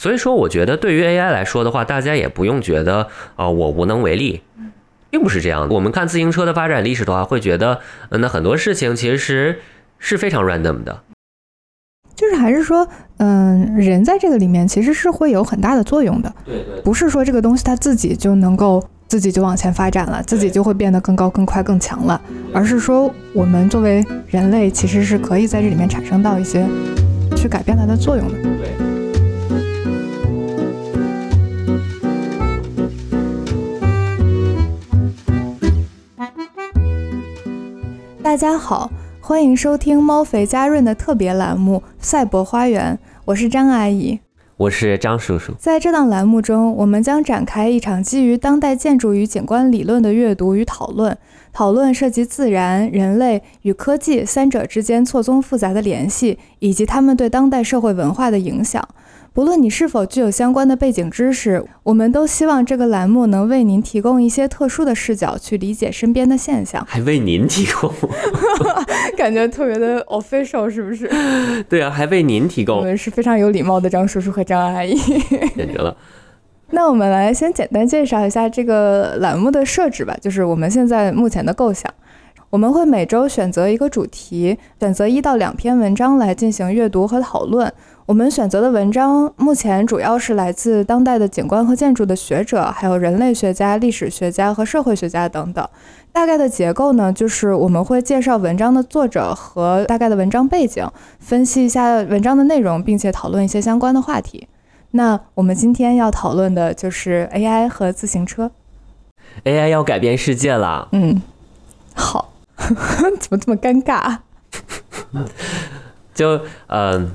所以说，我觉得对于 AI 来说的话，大家也不用觉得啊、我无能为力，并不是这样的。我们看自行车的发展历史的话，会觉得，嗯那很多事情其实是非常 random 的。就是还是说，嗯，人在这个里面其实是会有很大的作用的，对对不是说这个东西它自己就能够自己就往前发展了，自己就会变得更高、更快、更强了，而是说我们作为人类其实是可以在这里面产生到一些去改变它的作用的。对。大家好，欢迎收听猫肥家润的特别栏目《赛博花园》，我是张阿姨。我是张叔叔。在这档栏目中，我们将展开一场基于当代建筑与景观理论的阅读与讨论。讨论涉及自然、人类与科技三者之间错综复杂的联系，以及他们对当代社会文化的影响。不论你是否具有相关的背景知识，我们都希望这个栏目能为您提供一些特殊的视角，去理解身边的现象。还为您提供，感觉特别的 official，是不是？对啊，还为您提供我，们是非常有礼貌的张叔叔和张阿姨。简直了。那我们来先简单介绍一下这个栏目的设置吧，就是我们现在目前的构想。我们会每周选择一个主题，选择一到两篇文章来进行阅读和讨论。我们选择的文章目前主要是来自当代的景观和建筑的学者，还有人类学家、历史学家和社会学家等等。大概的结构呢，就是我们会介绍文章的作者和大概的文章背景，分析一下文章的内容，并且讨论一些相关的话题。那我们今天要讨论的就是 AI 和自行车。AI 要改变世界了。嗯，好，怎么这么尴尬？就嗯、呃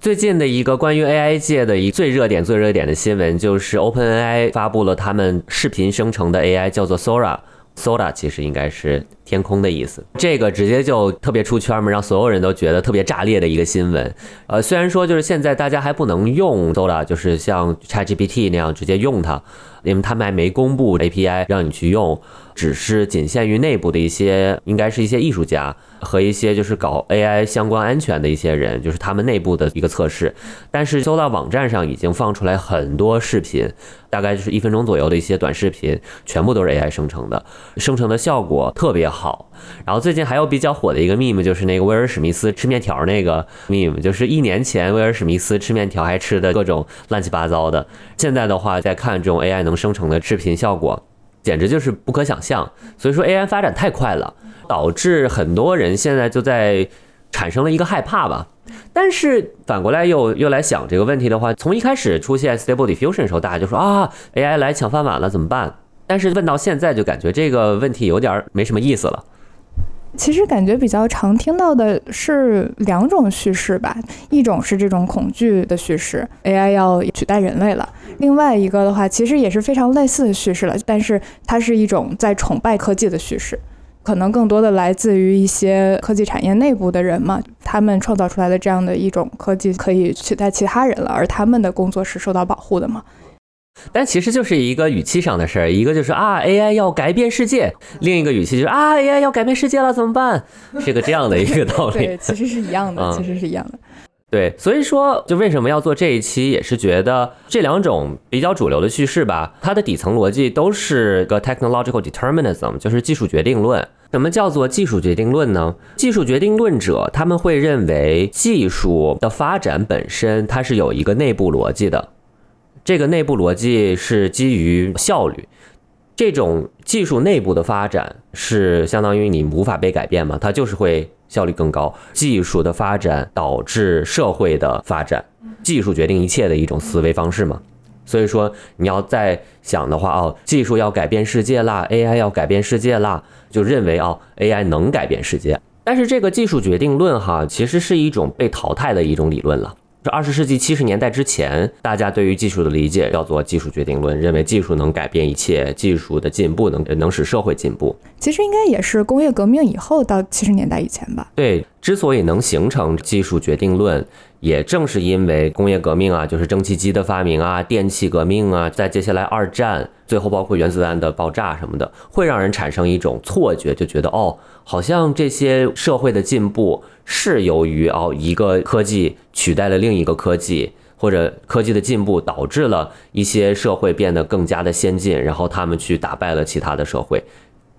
最近的一个关于 AI 界的一最热点、最热点的新闻，就是 OpenAI 发布了他们视频生成的 AI，叫做 Sora。Sora 其实应该是天空的意思，这个直接就特别出圈嘛，让所有人都觉得特别炸裂的一个新闻。呃，虽然说就是现在大家还不能用 Sora，就是像 ChatGPT 那样直接用它，因为他们还没公布 API 让你去用，只是仅限于内部的一些，应该是一些艺术家和一些就是搞 AI 相关安全的一些人，就是他们内部的一个测试。但是搜到网站上已经放出来很多视频，大概就是一分钟左右的一些短视频，全部都是 AI 生成的，生成的效果特别好。好然后最近还有比较火的一个 meme，就是那个威尔史密斯吃面条那个 meme，就是一年前威尔史密斯吃面条还吃的各种乱七八糟的，现在的话再看这种 AI 能生成的视频效果。简直就是不可想象，所以说 AI 发展太快了，导致很多人现在就在产生了一个害怕吧。但是反过来又又来想这个问题的话，从一开始出现 Stable Diffusion 的时候，大家就说啊，AI 来抢饭碗了，怎么办？但是问到现在，就感觉这个问题有点没什么意思了。其实感觉比较常听到的是两种叙事吧，一种是这种恐惧的叙事，AI 要取代人类了；另外一个的话，其实也是非常类似的叙事了，但是它是一种在崇拜科技的叙事，可能更多的来自于一些科技产业内部的人嘛，他们创造出来的这样的一种科技可以取代其他人了，而他们的工作是受到保护的嘛。但其实就是一个语气上的事儿，一个就是啊 AI 要改变世界，另一个语气就是啊 AI 要改变世界了怎么办？是个这样的一个道理。对，其实是一样的，嗯其实是一样的。对，所以说就为什么要做这一期，也是觉得这两种比较主流的叙事吧，它的底层逻辑都是个 technological determinism，就是技术决定论。什么叫做技术决定论呢？技术决定论者他们会认为技术的发展本身它是有一个内部逻辑的，这个内部逻辑是基于效率。这种技术内部的发展是相当于你无法被改变嘛，它就是会效率更高。技术的发展导致社会的发展，技术决定一切的一种思维方式嘛。所以说你要再想的话，哦，技术要改变世界啦，AI 要改变世界啦，就认为哦，AI 能改变世界。但是这个技术决定论哈，其实是一种被淘汰的一种理论了。这二十世纪七十年代之前，大家对于技术的理解叫做技术决定论，认为技术能改变一切，技术的进步能能使社会进步。其实应该也是工业革命以后到七十年代以前吧。对，之所以能形成技术决定论，也正是因为工业革命啊，就是蒸汽机的发明啊，电气革命啊，在接下来二战，最后包括原子弹的爆炸什么的，会让人产生一种错觉，就觉得哦，好像这些社会的进步是由于哦一个科技取代了另一个科技，或者科技的进步导致了一些社会变得更加的先进，然后他们去打败了其他的社会。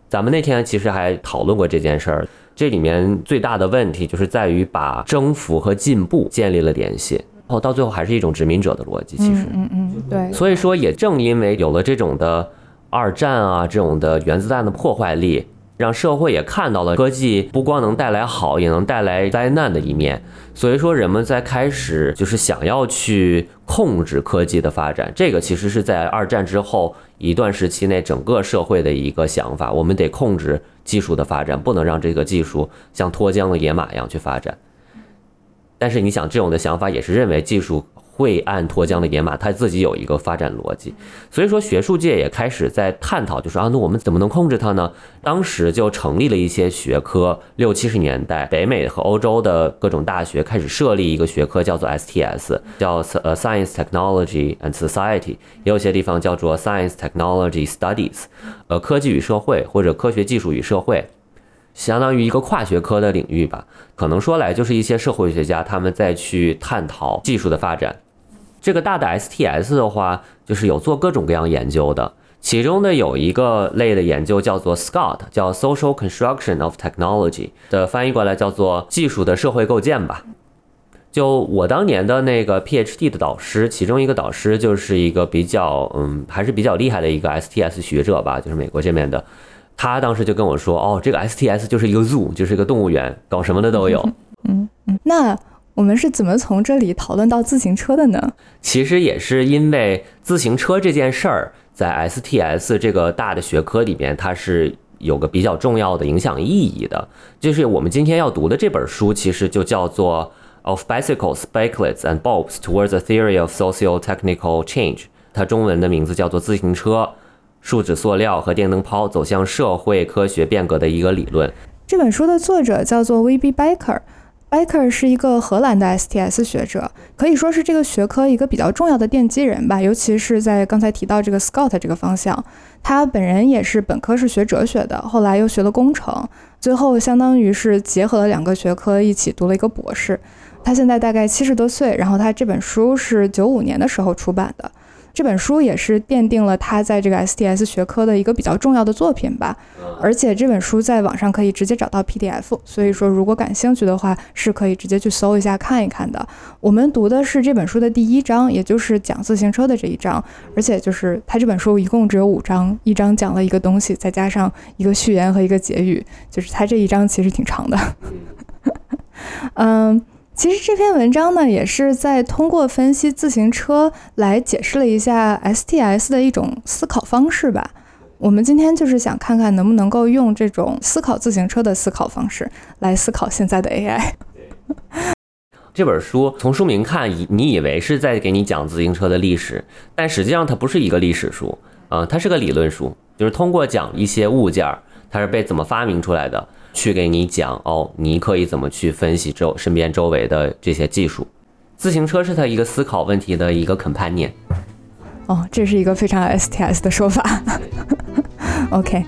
咱们那天其实还讨论过这件事儿，这里面最大的问题就是在于把征服和进步建立了联系，然后到最后还是一种殖民者的逻辑。其实，嗯嗯，对。所以说，也正因为有了这种的二战啊，这种的原子弹的破坏力。让社会也看到了科技不光能带来好，也能带来灾难的一面。所以说，人们在开始就是想要去控制科技的发展。这个其实是在二战之后一段时期内整个社会的一个想法。我们得控制技术的发展，不能让这个技术像脱缰的野马一样去发展。但是你想，这种的想法也是认为技术。会按脱缰的野马，它自己有一个发展逻辑，所以说学术界也开始在探讨，就说啊，那我们怎么能控制它呢？当时就成立了一些学科，六七十年代，北美和欧洲的各种大学开始设立一个学科，叫做 STS，叫呃 Science Technology and Society，也有些地方叫做 Science Technology Studies，呃，科技与社会或者科学技术与社会，相当于一个跨学科的领域吧。可能说来就是一些社会学家他们在去探讨技术的发展。这个大的 STS 的话，就是有做各种各样研究的，其中的有一个类的研究叫做 SCOT，叫 Social Construction of Technology 的翻译过来叫做技术的社会构建吧。就我当年的那个 PhD 的导师，其中一个导师就是一个比较嗯还是比较厉害的一个 STS 学者吧，就是美国这边的，他当时就跟我说，哦，这个 STS 就是一个 zoo，就是一个动物园，搞什么的都有。嗯嗯，那。我们是怎么从这里讨论到自行车的呢？其实也是因为自行车这件事儿，在 STS 这个大的学科里边，它是有个比较重要的影响意义的。就是我们今天要读的这本书，其实就叫做《Of Bicycles, Bikelettes and Bulbs Towards a Theory of Socio-Technical Change》，它中文的名字叫做《自行车、树脂塑料和电灯泡走向社会科学变革的一个理论》。这本书的作者叫做 V.B. Baker。Baker 是一个荷兰的 STS 学者，可以说是这个学科一个比较重要的奠基人吧。尤其是在刚才提到这个 Scott 这个方向，他本人也是本科是学哲学的，后来又学了工程，最后相当于是结合了两个学科一起读了一个博士。他现在大概七十多岁，然后他这本书是九五年的时候出版的。这本书也是奠定了他在这个 STS 学科的一个比较重要的作品吧，而且这本书在网上可以直接找到 PDF，所以说如果感兴趣的话，是可以直接去搜一下看一看的。我们读的是这本书的第一章，也就是讲自行车的这一章，而且就是他这本书一共只有五章，一章讲了一个东西，再加上一个序言和一个结语，就是他这一章其实挺长的。嗯。其实这篇文章呢，也是在通过分析自行车来解释了一下 STS 的一种思考方式吧。我们今天就是想看看能不能够用这种思考自行车的思考方式来思考现在的 AI。这本书从书名看，以你以为是在给你讲自行车的历史，但实际上它不是一个历史书啊，它是个理论书，就是通过讲一些物件儿，它是被怎么发明出来的。去给你讲哦，你可以怎么去分析周身边周围的这些技术？自行车是他一个思考问题的一个 companion。哦，这是一个非常 STS 的说法。OK。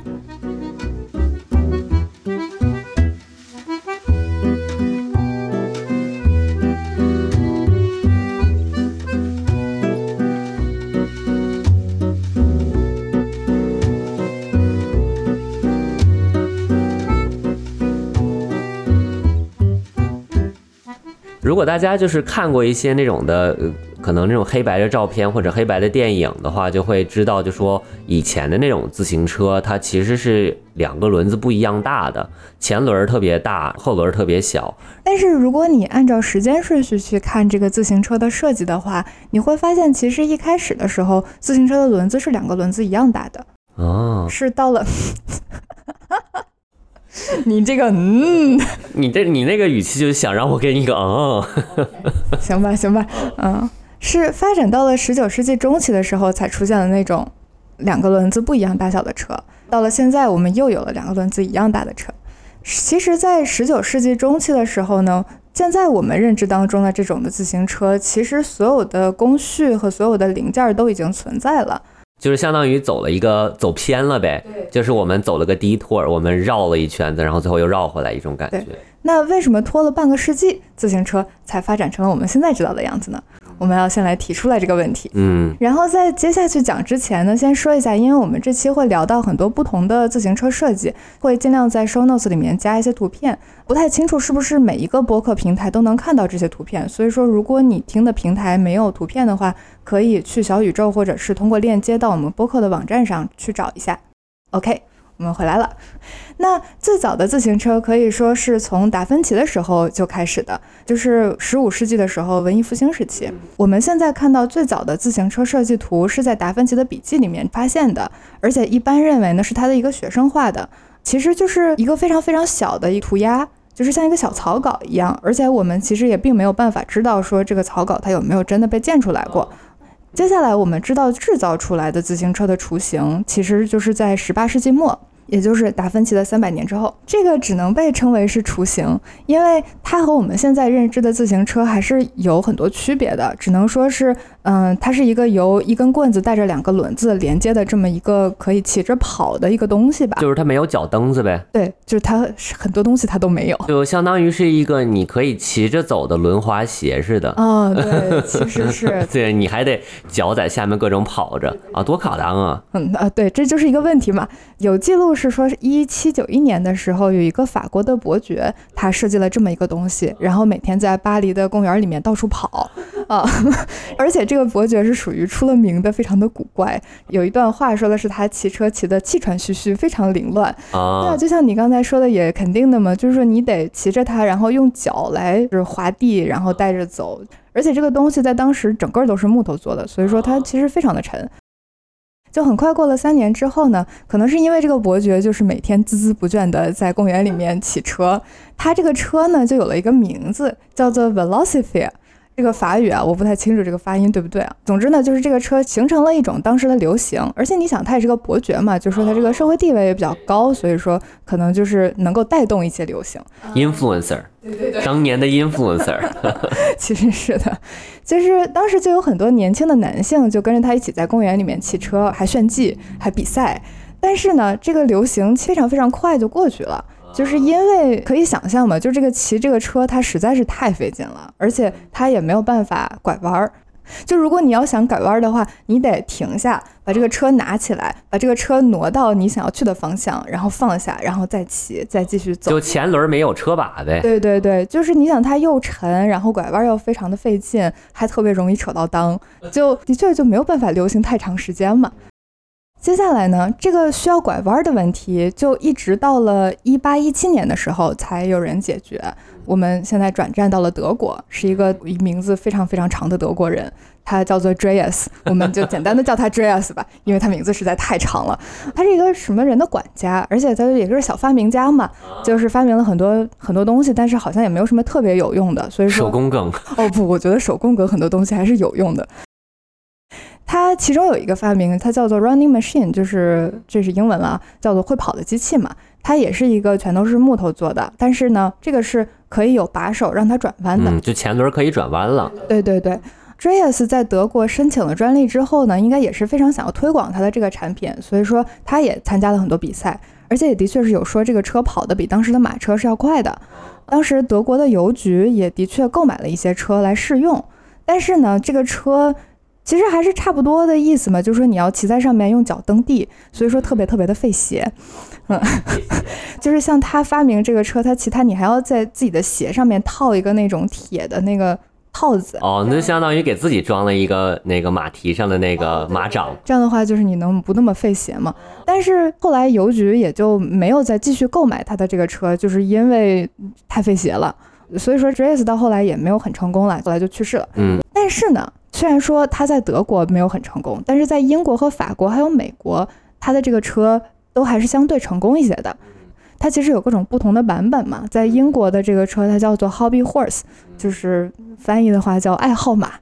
如果大家就是看过一些那种的，可能那种黑白的照片或者黑白的电影的话，就会知道，就说以前的那种自行车，它其实是两个轮子不一样大的，前轮特别大，后轮特别小。但是如果你按照时间顺序去看这个自行车的设计的话，你会发现，其实一开始的时候，自行车的轮子是两个轮子一样大的。哦，是到了。你这个嗯，你这你那个语气就是想让我给你个嗯，行吧行吧，嗯，是发展到了十九世纪中期的时候才出现了那种两个轮子不一样大小的车，到了现在我们又有了两个轮子一样大的车。其实，在十九世纪中期的时候呢，现在我们认知当中的这种的自行车，其实所有的工序和所有的零件都已经存在了。就是相当于走了一个走偏了呗，就是我们走了个低托，我们绕了一圈子，然后最后又绕回来一种感觉。那为什么拖了半个世纪，自行车才发展成了我们现在知道的样子呢？我我们要先来提出来这个问题。嗯，然后在接下去讲之前呢，先说一下，因为我们这期会聊到很多不同的自行车设计，会尽量在 show notes 里面加一些图片。不太清楚是不是每一个播客平台都能看到这些图片，所以说如果你听的平台没有图片的话，可以去小宇宙或者是通过链接到我们播客的网站上去找一下。OK。我们回来了。那最早的自行车可以说是从达芬奇的时候就开始的，就是十五世纪的时候，文艺复兴时期。我们现在看到最早的自行车设计图是在达芬奇的笔记里面发现的，而且一般认为呢是他的一个学生画的，其实就是一个非常非常小的一涂鸦，就是像一个小草稿一样。而且我们其实也并没有办法知道说这个草稿它有没有真的被建出来过。接下来我们知道制造出来的自行车的雏形，其实就是在十八世纪末。也就是达芬奇的三百年之后，这个只能被称为是雏形，因为它和我们现在认知的自行车还是有很多区别的。只能说是，嗯，它是一个由一根棍子带着两个轮子连接的这么一个可以骑着跑的一个东西吧。就是它没有脚蹬子呗。对，就是它很多东西它都没有，就相当于是一个你可以骑着走的轮滑鞋似的。哦，对，其实是。对，你还得脚在下面各种跑着啊，多卡当啊。嗯啊，对，这就是一个问题嘛。有记录。是说，一七九一年的时候，有一个法国的伯爵，他设计了这么一个东西，然后每天在巴黎的公园里面到处跑 啊。而且这个伯爵是属于出了名的，非常的古怪。有一段话说的是他骑车骑的气喘吁吁，非常凌乱啊。那就像你刚才说的，也肯定的嘛，就是说你得骑着它，然后用脚来就是滑地，然后带着走。而且这个东西在当时整个都是木头做的，所以说它其实非常的沉。就很快过了三年之后呢，可能是因为这个伯爵就是每天孜孜不倦的在公园里面骑车，他这个车呢就有了一个名字，叫做 Velocipede。这个法语啊，我不太清楚这个发音对不对啊。总之呢，就是这个车形成了一种当时的流行，而且你想，他也是个伯爵嘛，就说他这个社会地位也比较高，所以说可能就是能够带动一些流行。Influencer，对对对，当年的 influencer，其实是的，就是当时就有很多年轻的男性就跟着他一起在公园里面骑车，还炫技，还比赛。但是呢，这个流行非常非常快就过去了。就是因为可以想象嘛，就这个骑这个车，它实在是太费劲了，而且它也没有办法拐弯儿。就如果你要想拐弯的话，你得停下，把这个车拿起来，把这个车挪到你想要去的方向，然后放下，然后再骑，再继续走。就前轮没有车把呗。对对对，就是你想它又沉，然后拐弯又非常的费劲，还特别容易扯到裆，就的确就没有办法流行太长时间嘛。接下来呢，这个需要拐弯的问题，就一直到了一八一七年的时候才有人解决。我们现在转战到了德国，是一个名字非常非常长的德国人，他叫做 Dreas，我们就简单的叫他 Dreas 吧，因为他名字实在太长了。他是一个什么人的管家，而且他也是小发明家嘛，就是发明了很多很多东西，但是好像也没有什么特别有用的。所以说手工梗哦不，我觉得手工梗很多东西还是有用的。它其中有一个发明，它叫做 running machine，就是这是英文了，叫做会跑的机器嘛。它也是一个全都是木头做的，但是呢，这个是可以有把手让它转弯的，就前轮可以转弯了。对对对 d r e a s 在德国申请了专利之后呢，应该也是非常想要推广它的这个产品，所以说他也参加了很多比赛，而且也的确是有说这个车跑的比当时的马车是要快的。当时德国的邮局也的确购买了一些车来试用，但是呢，这个车。其实还是差不多的意思嘛，就是说你要骑在上面用脚蹬地，所以说特别特别的费鞋，嗯，就是像他发明这个车，他骑它你还要在自己的鞋上面套一个那种铁的那个套子，哦，那就相当于给自己装了一个那个马蹄上的那个马掌，这样的话就是你能不那么费鞋嘛。但是后来邮局也就没有再继续购买他的这个车，就是因为太费鞋了，所以说 j a s 到后来也没有很成功了，后来就去世了，嗯，但是呢。虽然说他在德国没有很成功，但是在英国和法国还有美国，他的这个车都还是相对成功一些的。它其实有各种不同的版本嘛，在英国的这个车它叫做 Hobby Horse，就是翻译的话叫爱好马。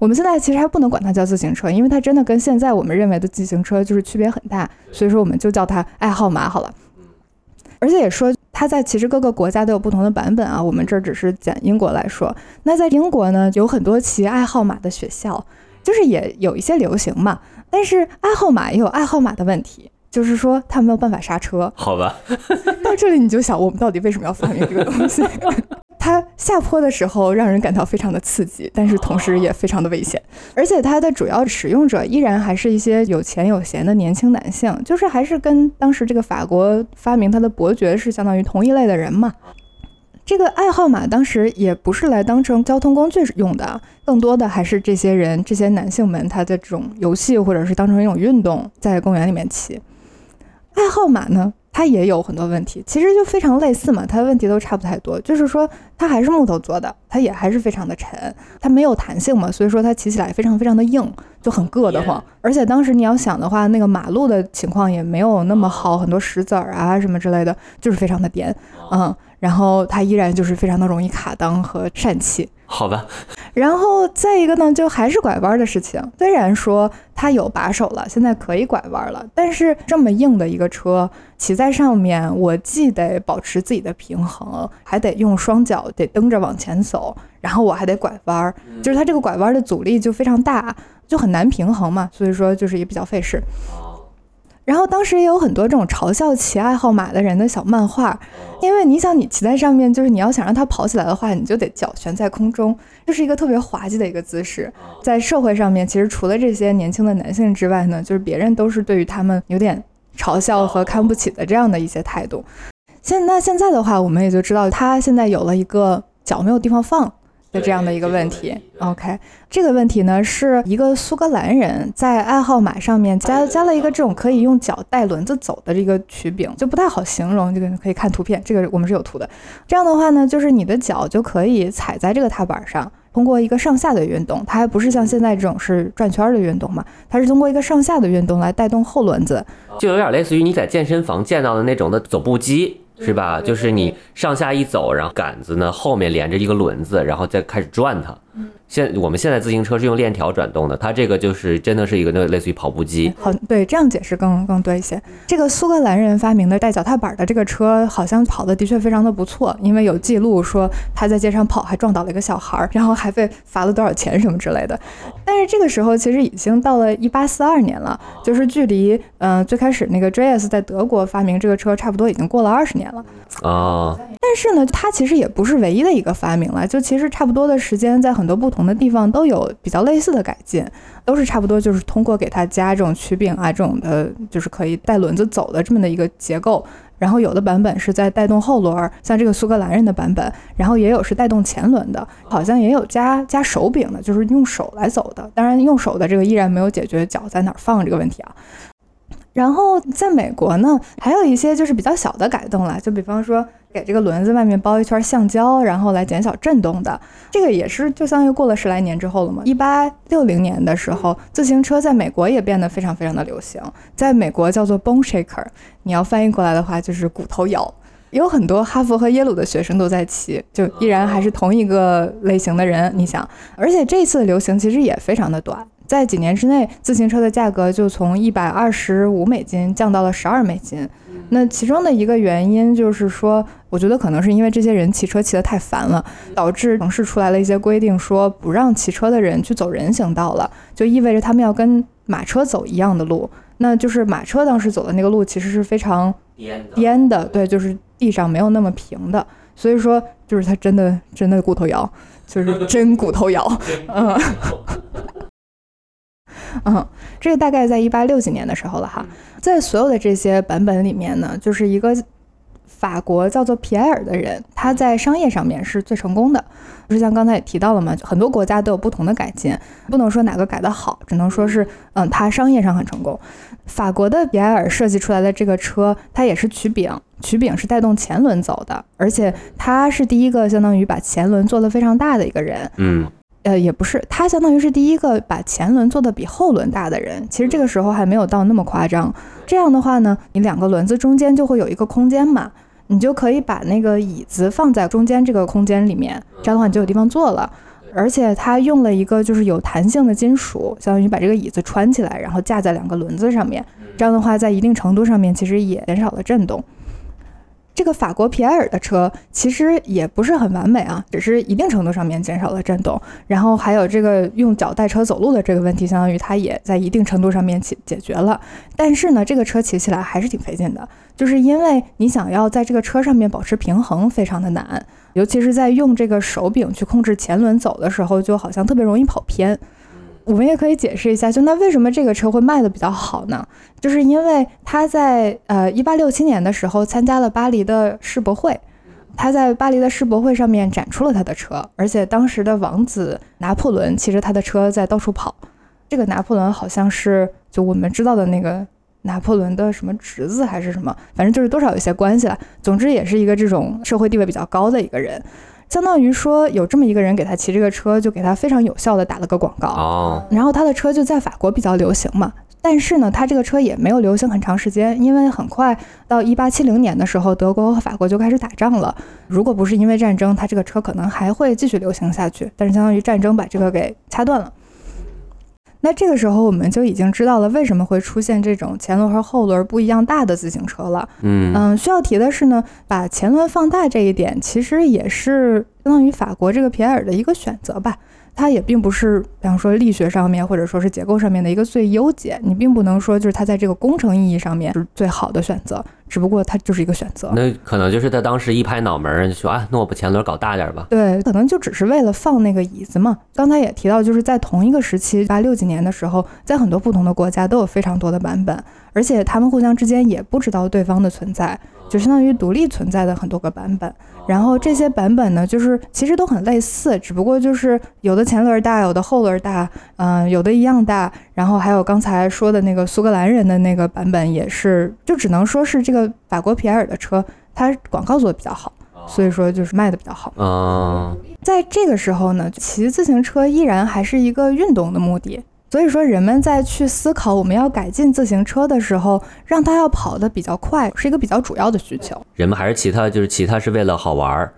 我们现在其实还不能管它叫自行车，因为它真的跟现在我们认为的自行车就是区别很大，所以说我们就叫它爱好马好了。而且也说，它在其实各个国家都有不同的版本啊。我们这儿只是讲英国来说。那在英国呢，有很多骑爱好马的学校，就是也有一些流行嘛。但是爱好马也有爱好马的问题，就是说它没有办法刹车。好吧，到这里你就想，我们到底为什么要发明这个东西？它下坡的时候让人感到非常的刺激，但是同时也非常的危险。而且它的主要使用者依然还是一些有钱有闲的年轻男性，就是还是跟当时这个法国发明它的伯爵是相当于同一类的人嘛。这个爱好马当时也不是来当成交通工具用的，更多的还是这些人、这些男性们他的这种游戏，或者是当成一种运动，在公园里面骑。爱好马呢，它也有很多问题，其实就非常类似嘛，它的问题都差不太多，就是说它还是木头做的，它也还是非常的沉，它没有弹性嘛，所以说它骑起来非常非常的硬，就很硌得慌。而且当时你要想的话，那个马路的情况也没有那么好，很多石子儿啊什么之类的，就是非常的颠，嗯。然后它依然就是非常的容易卡裆和疝气，好吧。然后再一个呢，就还是拐弯的事情。虽然说它有把手了，现在可以拐弯了，但是这么硬的一个车，骑在上面，我既得保持自己的平衡，还得用双脚得蹬着往前走，然后我还得拐弯，就是它这个拐弯的阻力就非常大，就很难平衡嘛。所以说就是也比较费事。然后当时也有很多这种嘲笑骑爱好马的人的小漫画，因为你想你骑在上面，就是你要想让它跑起来的话，你就得脚悬在空中，就是一个特别滑稽的一个姿势。在社会上面，其实除了这些年轻的男性之外呢，就是别人都是对于他们有点嘲笑和看不起的这样的一些态度。现那现在的话，我们也就知道他现在有了一个脚没有地方放。的这样的一个问题，OK，这个问题呢是一个苏格兰人在爱好马上面加加了一个这种可以用脚带轮子走的这个曲柄，就不太好形容，这个可以看图片，这个我们是有图的。这样的话呢，就是你的脚就可以踩在这个踏板上，通过一个上下的运动，它还不是像现在这种是转圈的运动嘛，它是通过一个上下的运动来带动后轮子，就有点类似于你在健身房见到的那种的走步机。是吧？就是你上下一走，然后杆子呢后面连着一个轮子，然后再开始转它。现我们现在自行车是用链条转动的，它这个就是真的是一个那类似于跑步机。好，对，这样解释更更多一些。这个苏格兰人发明的带脚踏板的这个车，好像跑的的确非常的不错，因为有记录说他在街上跑还撞倒了一个小孩儿，然后还被罚了多少钱什么之类的。但是这个时候其实已经到了一八四二年了，就是距离嗯最开始那个 JS 在德国发明这个车差不多已经过了二十年了啊。但是呢，它其实也不是唯一的一个发明了，就其实差不多的时间在很多不同。的地方都有比较类似的改进，都是差不多，就是通过给它加这种曲柄啊，这种的，就是可以带轮子走的这么的一个结构。然后有的版本是在带动后轮，像这个苏格兰人的版本，然后也有是带动前轮的，好像也有加加手柄的，就是用手来走的。当然，用手的这个依然没有解决脚在哪儿放这个问题啊。然后在美国呢，还有一些就是比较小的改动了，就比方说给这个轮子外面包一圈橡胶，然后来减小震动的。这个也是就相当于过了十来年之后了嘛。一八六零年的时候，自行车在美国也变得非常非常的流行，在美国叫做 bone shaker，你要翻译过来的话就是骨头摇。有很多哈佛和耶鲁的学生都在骑，就依然还是同一个类型的人。你想，而且这次的流行其实也非常的短。在几年之内，自行车的价格就从一百二十五美金降到了十二美金。那其中的一个原因就是说，我觉得可能是因为这些人骑车骑得太烦了，导致城市出来了一些规定，说不让骑车的人去走人行道了，就意味着他们要跟马车走一样的路。那就是马车当时走的那个路其实是非常颠的，对，就是地上没有那么平的，所以说就是它真的真的骨头摇，就是真骨头摇，嗯。嗯，这个大概在一八六几年的时候了哈，在所有的这些版本里面呢，就是一个法国叫做皮埃尔的人，他在商业上面是最成功的。就像刚才也提到了嘛，很多国家都有不同的改进，不能说哪个改得好，只能说是嗯，他商业上很成功。法国的皮埃尔设计出来的这个车，它也是曲柄，曲柄是带动前轮走的，而且他是第一个相当于把前轮做得非常大的一个人。嗯。呃，也不是，他相当于是第一个把前轮做的比后轮大的人。其实这个时候还没有到那么夸张。这样的话呢，你两个轮子中间就会有一个空间嘛，你就可以把那个椅子放在中间这个空间里面，这样的话你就有地方坐了。而且它用了一个就是有弹性的金属，相当于把这个椅子穿起来，然后架在两个轮子上面。这样的话，在一定程度上面其实也减少了震动。这个法国皮埃尔的车其实也不是很完美啊，只是一定程度上面减少了震动，然后还有这个用脚带车走路的这个问题，相当于它也在一定程度上面解解决了。但是呢，这个车骑起来还是挺费劲的，就是因为你想要在这个车上面保持平衡，非常的难，尤其是在用这个手柄去控制前轮走的时候，就好像特别容易跑偏。我们也可以解释一下，就那为什么这个车会卖的比较好呢？就是因为他在呃一八六七年的时候参加了巴黎的世博会，他在巴黎的世博会上面展出了他的车，而且当时的王子拿破仑骑着他的车在到处跑。这个拿破仑好像是就我们知道的那个拿破仑的什么侄子还是什么，反正就是多少有些关系了。总之也是一个这种社会地位比较高的一个人。相当于说有这么一个人给他骑这个车，就给他非常有效的打了个广告。哦，然后他的车就在法国比较流行嘛，但是呢，他这个车也没有流行很长时间，因为很快到一八七零年的时候，德国和法国就开始打仗了。如果不是因为战争，他这个车可能还会继续流行下去。但是相当于战争把这个给掐断了。那这个时候我们就已经知道了为什么会出现这种前轮和后轮不一样大的自行车了。嗯嗯，需要提的是呢，把前轮放大这一点，其实也是相当于法国这个皮埃尔的一个选择吧。它也并不是，比方说力学上面或者说是结构上面的一个最优解，你并不能说就是它在这个工程意义上面是最好的选择，只不过它就是一个选择。那可能就是他当时一拍脑门儿就说啊，那我把前轮搞大点儿吧。对，可能就只是为了放那个椅子嘛。刚才也提到，就是在同一个时期，八六几年的时候，在很多不同的国家都有非常多的版本，而且他们互相之间也不知道对方的存在，就相当于独立存在的很多个版本。然后这些版本呢，就是其实都很类似，只不过就是有的前轮大，有的后轮大，嗯、有的一样大。然后还有刚才说的那个苏格兰人的那个版本，也是，就只能说是这个法国皮埃尔的车，它广告做的比较好，所以说就是卖的比较好。啊，在这个时候呢，骑自行车依然还是一个运动的目的。所以说，人们在去思考我们要改进自行车的时候，让它要跑得比较快，是一个比较主要的需求。人们还是骑它，就是骑它是为了好玩儿，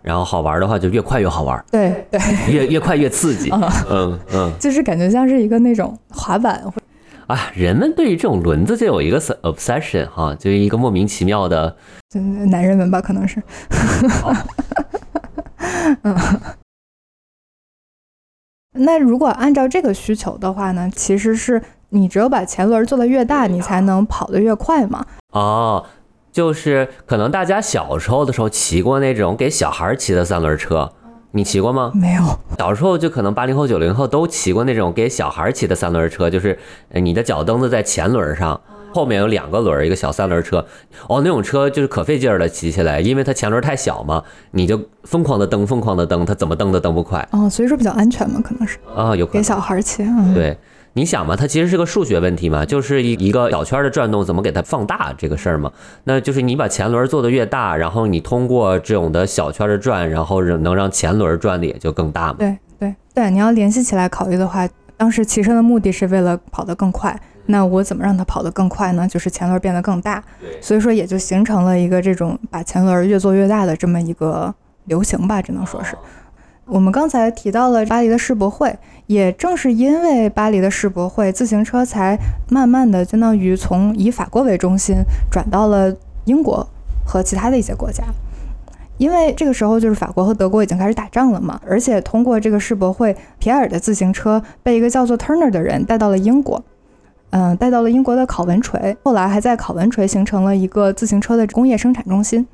然后好玩儿的话就越快越好玩儿，对对，越越快越刺激。嗯嗯就是感觉像是一个那种滑板，啊，人们对于这种轮子就有一个 obsession 哈，就是一个莫名其妙的。就男人们吧，可能是。嗯。那如果按照这个需求的话呢，其实是你只有把前轮做得越大，你才能跑得越快嘛。哦，就是可能大家小时候的时候骑过那种给小孩儿骑的三轮车，你骑过吗？没有，小时候就可能八零后、九零后都骑过那种给小孩儿骑的三轮车，就是呃你的脚蹬子在前轮上，后面有两个轮儿，一个小三轮车。哦，那种车就是可费劲儿了，骑起来，因为它前轮太小嘛，你就疯狂的蹬，疯狂的蹬，它怎么蹬都蹬不快哦，所以说比较安全嘛，可能是啊，有可能。给小孩骑。嗯，对，你想嘛，它其实是个数学问题嘛，就是一一个小圈的转动怎么给它放大这个事儿嘛。那就是你把前轮做的越大，然后你通过这种的小圈的转，然后能让前轮转的也就更大嘛。对对对，你要联系起来考虑的话，当时骑车的目的是为了跑得更快。那我怎么让它跑得更快呢？就是前轮变得更大，所以说也就形成了一个这种把前轮越做越大的这么一个流行吧，只能说是。我们刚才提到了巴黎的世博会，也正是因为巴黎的世博会，自行车才慢慢的相当于从以法国为中心转到了英国和其他的一些国家。因为这个时候就是法国和德国已经开始打仗了嘛，而且通过这个世博会，皮埃尔的自行车被一个叫做 Turner 的人带到了英国，嗯，带到了英国的考文垂，后来还在考文垂形成了一个自行车的工业生产中心。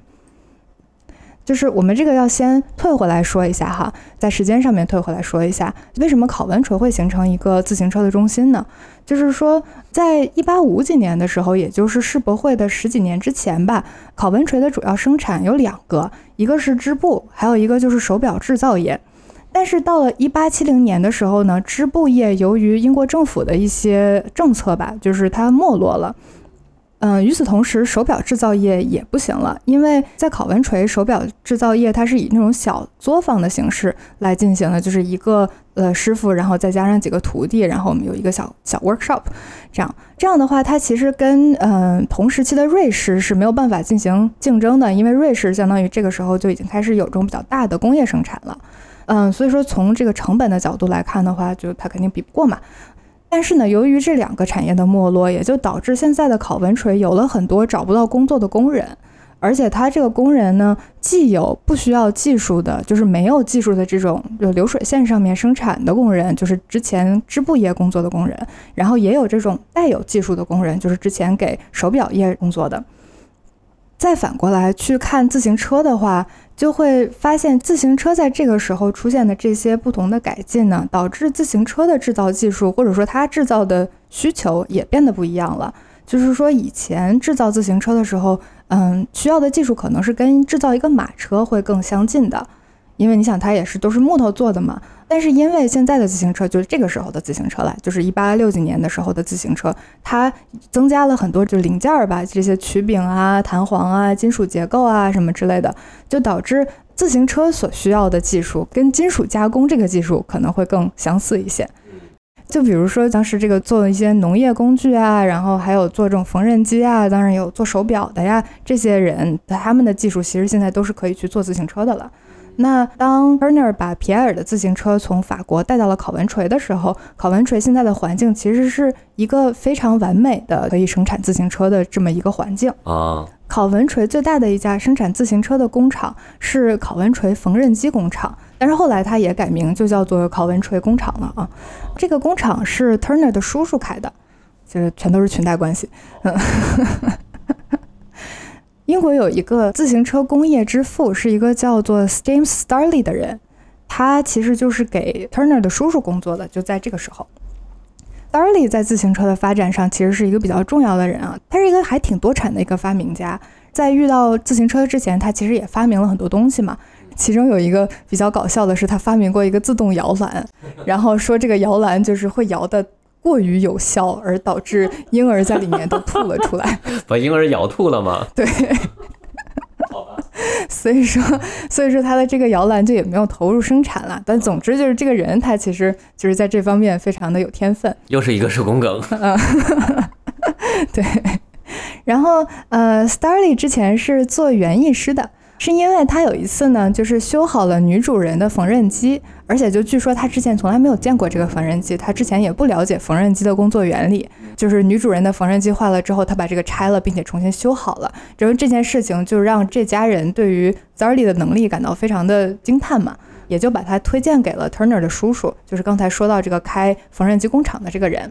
就是我们这个要先退回来说一下哈，在时间上面退回来说一下，为什么考文垂会形成一个自行车的中心呢？就是说，在一八五几年的时候，也就是世博会的十几年之前吧，考文垂的主要生产有两个，一个是织布，还有一个就是手表制造业。但是到了一八七零年的时候呢，织布业由于英国政府的一些政策吧，就是它没落了。嗯，与此同时，手表制造业也不行了，因为在考文垂，手表制造业它是以那种小作坊的形式来进行的，就是一个呃师傅，然后再加上几个徒弟，然后我们有一个小小 workshop，这样这样的话，它其实跟嗯、同时期的瑞士是没有办法进行竞争的，因为瑞士相当于这个时候就已经开始有这种比较大的工业生产了，嗯，所以说从这个成本的角度来看的话，就它肯定比不过嘛。但是呢，由于这两个产业的没落，也就导致现在的考文垂有了很多找不到工作的工人，而且他这个工人呢，既有不需要技术的，就是没有技术的这种就流水线上面生产的工人，就是之前织布业工作的工人，然后也有这种带有技术的工人，就是之前给手表业工作的。再反过来去看自行车的话，就会发现自行车在这个时候出现的这些不同的改进呢，导致自行车的制造技术或者说它制造的需求也变得不一样了。就是说，以前制造自行车的时候，嗯，需要的技术可能是跟制造一个马车会更相近的，因为你想它也是都是木头做的嘛。但是因为现在的自行车就是这个时候的自行车了，就是一八六几年的时候的自行车，它增加了很多就零件儿吧，这些曲柄啊、弹簧啊、金属结构啊什么之类的，就导致自行车所需要的技术跟金属加工这个技术可能会更相似一些。就比如说当时这个做一些农业工具啊，然后还有做这种缝纫机啊，当然有做手表的呀，这些人他们的技术其实现在都是可以去做自行车的了。那当 Turner 把皮埃尔的自行车从法国带到了考文垂的时候，考文垂现在的环境其实是一个非常完美的可以生产自行车的这么一个环境啊。考文垂最大的一家生产自行车的工厂是考文垂缝纫机工厂，但是后来它也改名，就叫做考文垂工厂了啊。这个工厂是 Turner 的叔叔开的，就是全都是裙带关系。嗯。英国有一个自行车工业之父，是一个叫做 James Starley 的人，他其实就是给 Turner 的叔叔工作的。就在这个时候，Starley 在自行车的发展上其实是一个比较重要的人啊，他是一个还挺多产的一个发明家。在遇到自行车之前，他其实也发明了很多东西嘛。其中有一个比较搞笑的是，他发明过一个自动摇篮，然后说这个摇篮就是会摇的。过于有效而导致 婴儿在里面都吐了出来，把婴儿咬吐了吗？对，好吧。所以说，所以说他的这个摇篮就也没有投入生产了。但总之就是这个人他其实就是在这方面非常的有天分。又是一个手工梗。嗯，对。然后呃，Starley 之前是做园艺师的。是因为他有一次呢，就是修好了女主人的缝纫机，而且就据说他之前从来没有见过这个缝纫机，他之前也不了解缝纫机的工作原理。就是女主人的缝纫机坏了之后，他把这个拆了，并且重新修好了。然后这件事情就让这家人对于 Zarly 的能力感到非常的惊叹嘛，也就把他推荐给了 Turner 的叔叔，就是刚才说到这个开缝纫机工厂的这个人。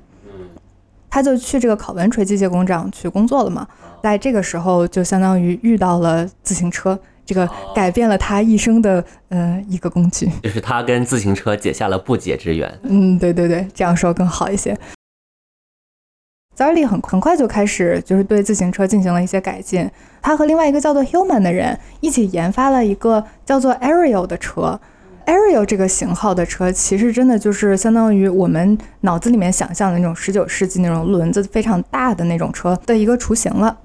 他就去这个考文垂机械工厂去工作了嘛，在这个时候就相当于遇到了自行车。这个改变了他一生的呃一个工具，就是他跟自行车结下了不解之缘。嗯，对对对，这样说更好一些。z 利 r 很很快就开始就是对自行车进行了一些改进，他和另外一个叫做 Human 的人一起研发了一个叫做 Ariel 的车。Ariel 这个型号的车其实真的就是相当于我们脑子里面想象的那种十九世纪那种轮子非常大的那种车的一个雏形了。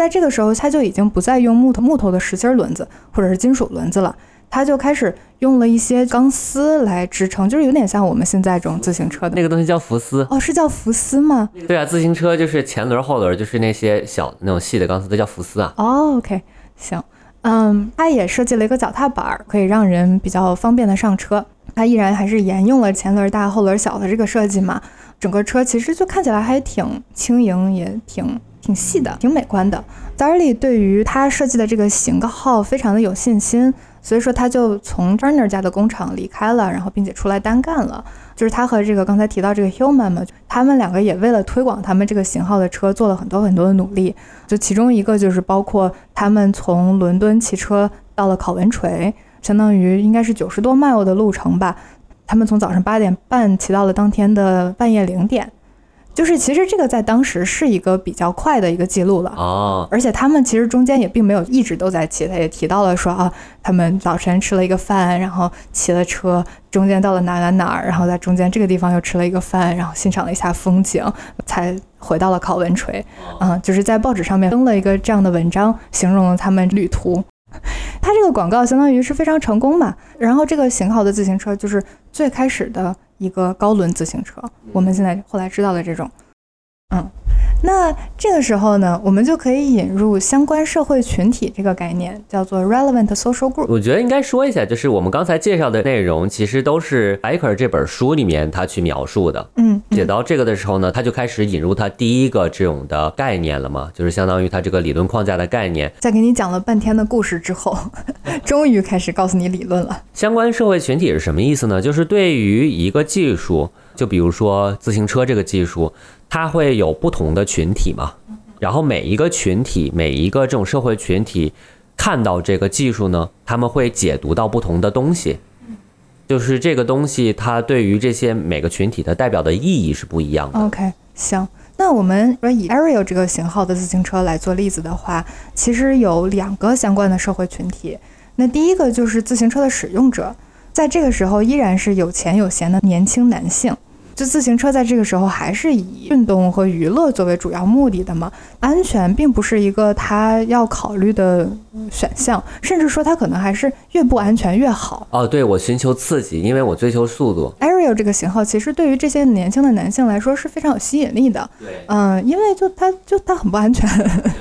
在这个时候，他就已经不再用木头木头的实心轮子或者是金属轮子了，他就开始用了一些钢丝来支撑，就是有点像我们现在这种自行车的那个东西叫福丝哦，是叫福丝吗？对啊，自行车就是前轮后轮就是那些小那种细的钢丝都叫福丝啊。哦，OK，行，嗯，他也设计了一个脚踏板，可以让人比较方便的上车。他依然还是沿用了前轮大后轮小的这个设计嘛，整个车其实就看起来还挺轻盈，也挺。挺细的，挺美观的。Darley 对于他设计的这个型号非常的有信心，所以说他就从 Turner 家的工厂离开了，然后并且出来单干了。就是他和这个刚才提到这个 Human 嘛，他们两个也为了推广他们这个型号的车做了很多很多的努力。就其中一个就是包括他们从伦敦骑车到了考文垂，相当于应该是九十多 mile 的路程吧。他们从早上八点半骑到了当天的半夜零点。就是其实这个在当时是一个比较快的一个记录了啊，而且他们其实中间也并没有一直都在骑，他也提到了说啊，他们早晨吃了一个饭，然后骑了车，中间到了哪哪哪儿，然后在中间这个地方又吃了一个饭，然后欣赏了一下风景，才回到了考文垂。嗯，就是在报纸上面登了一个这样的文章，形容了他们旅途。他这个广告相当于是非常成功嘛，然后这个型号的自行车就是最开始的。一个高轮自行车，我们现在后来知道的这种，嗯，那这个时候呢，我们就可以引入相关社会群体这个概念，叫做 relevant social group。我觉得应该说一下，就是我们刚才介绍的内容，其实都是 Biker 这本书里面他去描述的。嗯，写到这个的时候呢，他就开始引入他第一个这种的概念了嘛，就是相当于他这个理论框架的概念。在给你讲了半天的故事之后，终于开始告诉你理论了。相关社会群体是什么意思呢？就是对于一个技术，就比如说自行车这个技术。它会有不同的群体嘛，然后每一个群体，每一个这种社会群体，看到这个技术呢，他们会解读到不同的东西，就是这个东西它对于这些每个群体的代表的意义是不一样的。OK，行，那我们以 Ariel 这个型号的自行车来做例子的话，其实有两个相关的社会群体。那第一个就是自行车的使用者，在这个时候依然是有钱有闲的年轻男性。就自行车在这个时候还是以运动和娱乐作为主要目的的嘛？安全并不是一个他要考虑的选项，甚至说他可能还是越不安全越好。哦，对我寻求刺激，因为我追求速度。Ariel 这个型号其实对于这些年轻的男性来说是非常有吸引力的。对，嗯，因为就他就他很不安全。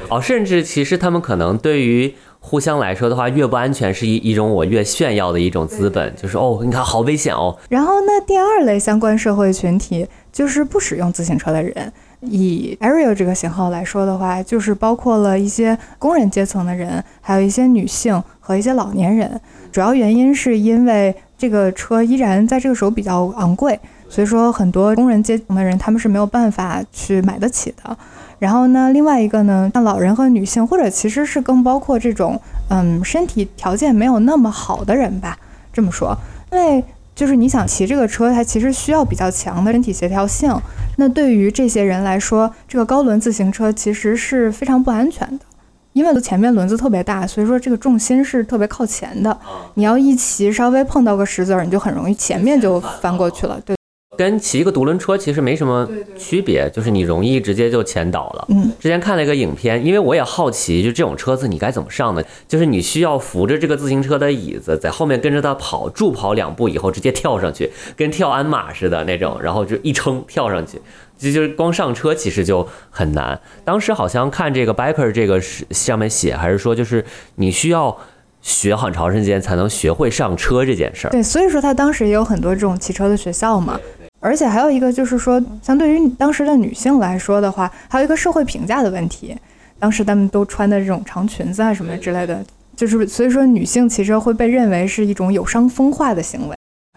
哦，甚至其实他们可能对于。互相来说的话，越不安全是一一种我越炫耀的一种资本，就是哦，你看好危险哦。然后那第二类相关社会群体就是不使用自行车的人，以 Ariel 这个型号来说的话，就是包括了一些工人阶层的人，还有一些女性和一些老年人。主要原因是因为这个车依然在这个时候比较昂贵，所以说很多工人阶层的人他们是没有办法去买得起的。然后呢，另外一个呢，像老人和女性，或者其实是更包括这种，嗯，身体条件没有那么好的人吧。这么说，因为就是你想骑这个车，它其实需要比较强的身体协调性。那对于这些人来说，这个高轮自行车其实是非常不安全的，因为前面轮子特别大，所以说这个重心是特别靠前的。你要一骑，稍微碰到个石子儿，你就很容易前面就翻过去了。对。跟骑一个独轮车其实没什么区别，就是你容易直接就前倒了。嗯，之前看了一个影片，因为我也好奇，就这种车子你该怎么上呢？就是你需要扶着这个自行车的椅子，在后面跟着它跑，助跑两步以后直接跳上去，跟跳鞍马似的那种，然后就一撑跳上去，就就是光上车其实就很难。当时好像看这个 biker 这个是上面写，还是说就是你需要。学很长时间才能学会上车这件事儿。对，所以说他当时也有很多这种骑车的学校嘛。而且还有一个就是说，相对于当时的女性来说的话，还有一个社会评价的问题。当时他们都穿的这种长裙子啊什么之类的，就是所以说女性其实会被认为是一种有伤风化的行为。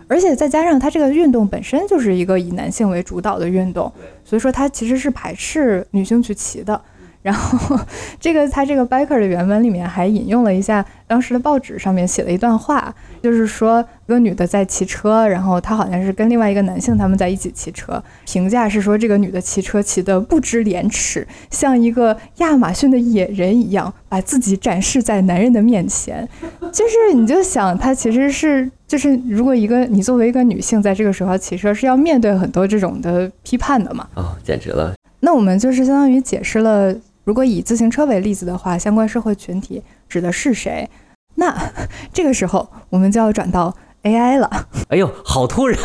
而且再加上它这个运动本身就是一个以男性为主导的运动，所以说它其实是排斥女性去骑的。然后，这个他这个 biker 的原文里面还引用了一下当时的报纸上面写的一段话，就是说一个女的在骑车，然后她好像是跟另外一个男性他们在一起骑车，评价是说这个女的骑车骑得不知廉耻，像一个亚马逊的野人一样，把自己展示在男人的面前。就是你就想，她其实是就是如果一个你作为一个女性在这个时候骑车，是要面对很多这种的批判的嘛？哦，简直了。那我们就是相当于解释了。如果以自行车为例子的话，相关社会群体指的是谁？那 这个时候我们就要转到 AI 了。哎呦，好突然，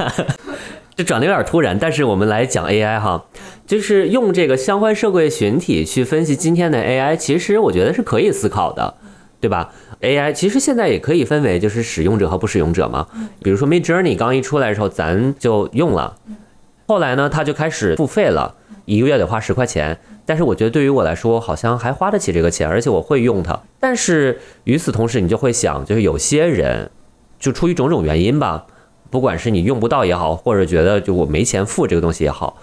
这转的有点突然。但是我们来讲 AI 哈，就是用这个相关社会群体去分析今天的 AI，其实我觉得是可以思考的，对吧？AI 其实现在也可以分为就是使用者和不使用者嘛。比如说 Mid Journey 刚一出来的时候，咱就用了，后来呢，它就开始付费了，一个月得花十块钱。但是我觉得对于我来说，好像还花得起这个钱，而且我会用它。但是与此同时，你就会想，就是有些人，就出于种种原因吧，不管是你用不到也好，或者觉得就我没钱付这个东西也好，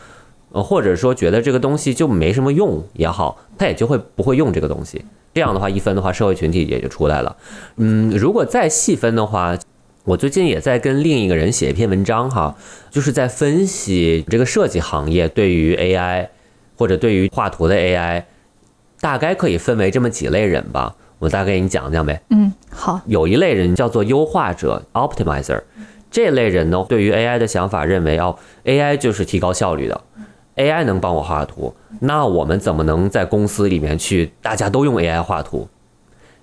呃，或者说觉得这个东西就没什么用也好，他也就会不会用这个东西。这样的话一分的话，社会群体也就出来了。嗯，如果再细分的话，我最近也在跟另一个人写一篇文章哈，就是在分析这个设计行业对于 AI。或者对于画图的 AI，大概可以分为这么几类人吧，我大概给你讲讲呗。嗯，好。有一类人叫做优化者 （optimizer），这类人呢，对于 AI 的想法认为，哦，AI 就是提高效率的，AI 能帮我画图，那我们怎么能在公司里面去大家都用 AI 画图？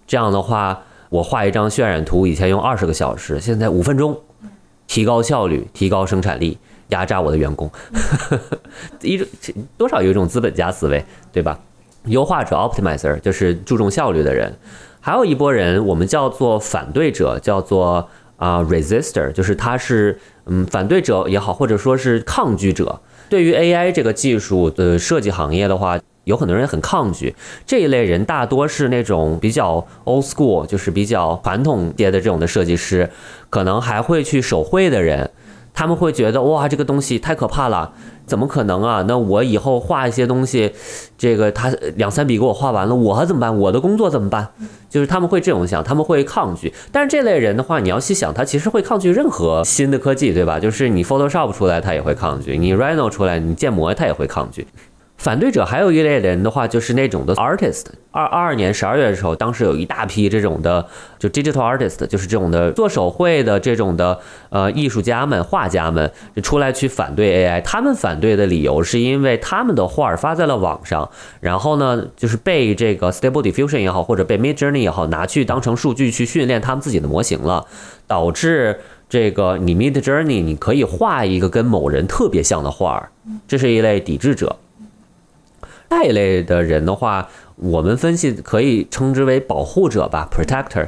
这样的话，我画一张渲染图，以前用二十个小时，现在五分钟，提高效率，提高生产力。压榨我的员工，一种多少有一种资本家思维，对吧？优化者 optimizer 就是注重效率的人，还有一波人我们叫做反对者，叫做啊 resistor，就是他是嗯反对者也好，或者说是抗拒者。对于 AI 这个技术的设计行业的话，有很多人很抗拒。这一类人大多是那种比较 old school，就是比较传统些的这种的设计师，可能还会去手绘的人。他们会觉得哇，这个东西太可怕了，怎么可能啊？那我以后画一些东西，这个他两三笔给我画完了，我怎么办？我的工作怎么办？就是他们会这种想，他们会抗拒。但是这类人的话，你要细想，他其实会抗拒任何新的科技，对吧？就是你 Photoshop 出来，他也会抗拒；你 Rhino 出来，你建模他也会抗拒。反对者还有一类人的话，就是那种的 artist。二二二年十二月的时候，当时有一大批这种的，就 digital artist，就是这种的做手绘的这种的呃艺术家们、画家们就出来去反对 AI。他们反对的理由是因为他们的画发在了网上，然后呢，就是被这个 Stable Diffusion 也好，或者被 Midjourney 也好，拿去当成数据去训练他们自己的模型了，导致这个你 Midjourney 你可以画一个跟某人特别像的画儿，这是一类抵制者。下一类的人的话，我们分析可以称之为保护者吧，protector。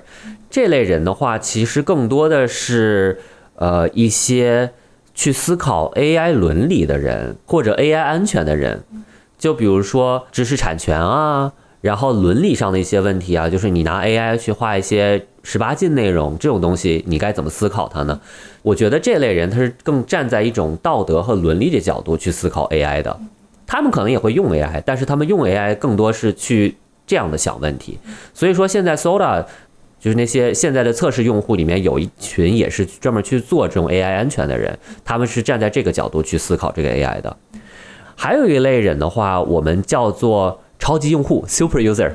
这类人的话，其实更多的是呃一些去思考 AI 伦理的人，或者 AI 安全的人。就比如说知识产权啊，然后伦理上的一些问题啊，就是你拿 AI 去画一些十八禁内容这种东西，你该怎么思考它呢？我觉得这类人他是更站在一种道德和伦理的角度去思考 AI 的。他们可能也会用 AI，但是他们用 AI 更多是去这样的想问题。所以说，现在 Soda 就是那些现在的测试用户里面有一群也是专门去做这种 AI 安全的人，他们是站在这个角度去思考这个 AI 的。还有一类人的话，我们叫做超级用户 Super User。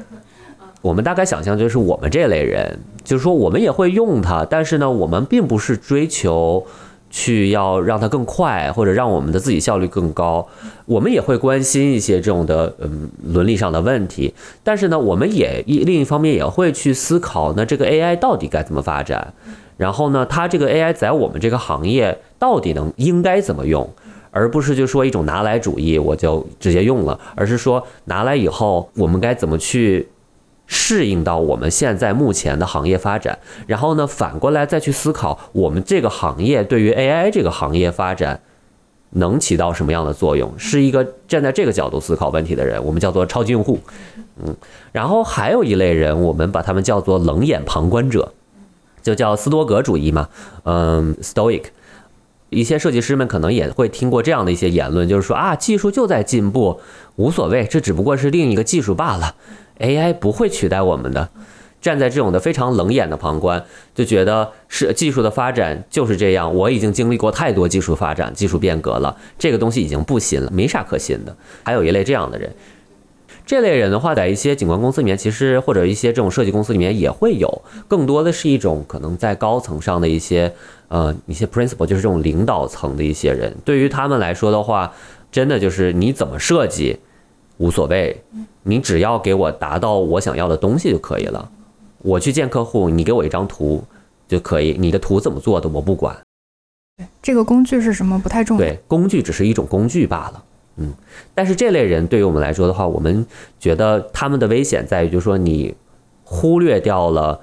我们大概想象就是我们这类人，就是说我们也会用它，但是呢，我们并不是追求。去要让它更快，或者让我们的自己效率更高，我们也会关心一些这种的嗯伦理上的问题。但是呢，我们也一另一方面也会去思考，那这个 AI 到底该怎么发展？然后呢，它这个 AI 在我们这个行业到底能应该怎么用？而不是就说一种拿来主义，我就直接用了，而是说拿来以后我们该怎么去？适应到我们现在目前的行业发展，然后呢，反过来再去思考我们这个行业对于 AI 这个行业发展能起到什么样的作用，是一个站在这个角度思考问题的人，我们叫做超级用户。嗯，然后还有一类人，我们把他们叫做冷眼旁观者，就叫斯多格主义嘛。嗯，Stoic。一些设计师们可能也会听过这样的一些言论，就是说啊，技术就在进步，无所谓，这只不过是另一个技术罢了。AI 不会取代我们的，站在这种的非常冷眼的旁观，就觉得是技术的发展就是这样。我已经经历过太多技术发展、技术变革了，这个东西已经不新了，没啥可新的。还有一类这样的人，这类人的话，在一些景观公司里面，其实或者一些这种设计公司里面也会有，更多的是一种可能在高层上的一些呃一些 principle，就是这种领导层的一些人。对于他们来说的话，真的就是你怎么设计。无所谓，你只要给我达到我想要的东西就可以了。我去见客户，你给我一张图就可以。你的图怎么做的我不管。对，这个工具是什么不太重要。对，工具只是一种工具罢了。嗯，但是这类人对于我们来说的话，我们觉得他们的危险在于，就是说你忽略掉了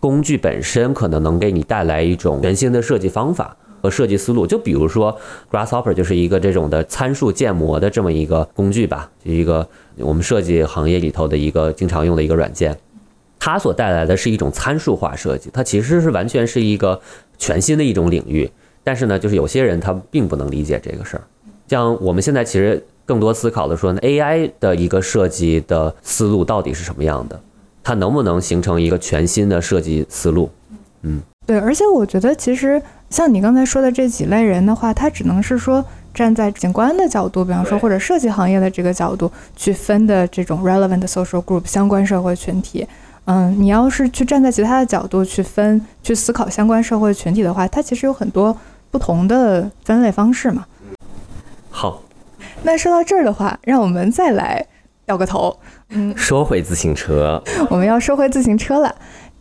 工具本身可能能给你带来一种全新的设计方法。和设计思路，就比如说 Grasshopper 就是一个这种的参数建模的这么一个工具吧，就一个我们设计行业里头的一个经常用的一个软件。它所带来的是一种参数化设计，它其实是完全是一个全新的一种领域。但是呢，就是有些人他并不能理解这个事儿。像我们现在其实更多思考的说呢，AI 的一个设计的思路到底是什么样的？它能不能形成一个全新的设计思路？嗯，对，而且我觉得其实。像你刚才说的这几类人的话，他只能是说站在景观的角度，比方说或者设计行业的这个角度去分的这种 relevant social group 相关社会群体。嗯，你要是去站在其他的角度去分、去思考相关社会群体的话，它其实有很多不同的分类方式嘛。好，那说到这儿的话，让我们再来掉个头。嗯，说回自行车，我们要说回自行车了。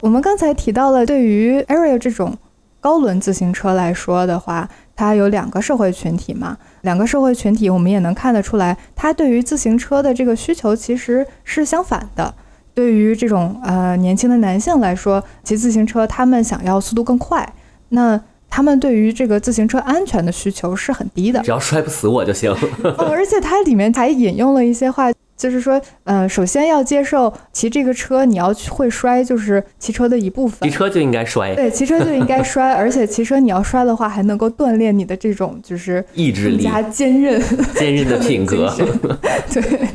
我们刚才提到了对于 Ariel 这种。高轮自行车来说的话，它有两个社会群体嘛，两个社会群体，我们也能看得出来，它对于自行车的这个需求其实是相反的。对于这种呃年轻的男性来说，骑自行车他们想要速度更快，那他们对于这个自行车安全的需求是很低的。只要摔不死我就行。哦，而且它里面还引用了一些话。就是说，呃，首先要接受骑这个车，你要会摔，就是骑车的一部分。骑车就应该摔。对，骑车就应该摔，而且骑车你要摔的话，还能够锻炼你的这种就是意志力，加坚韧、坚韧的品格。对。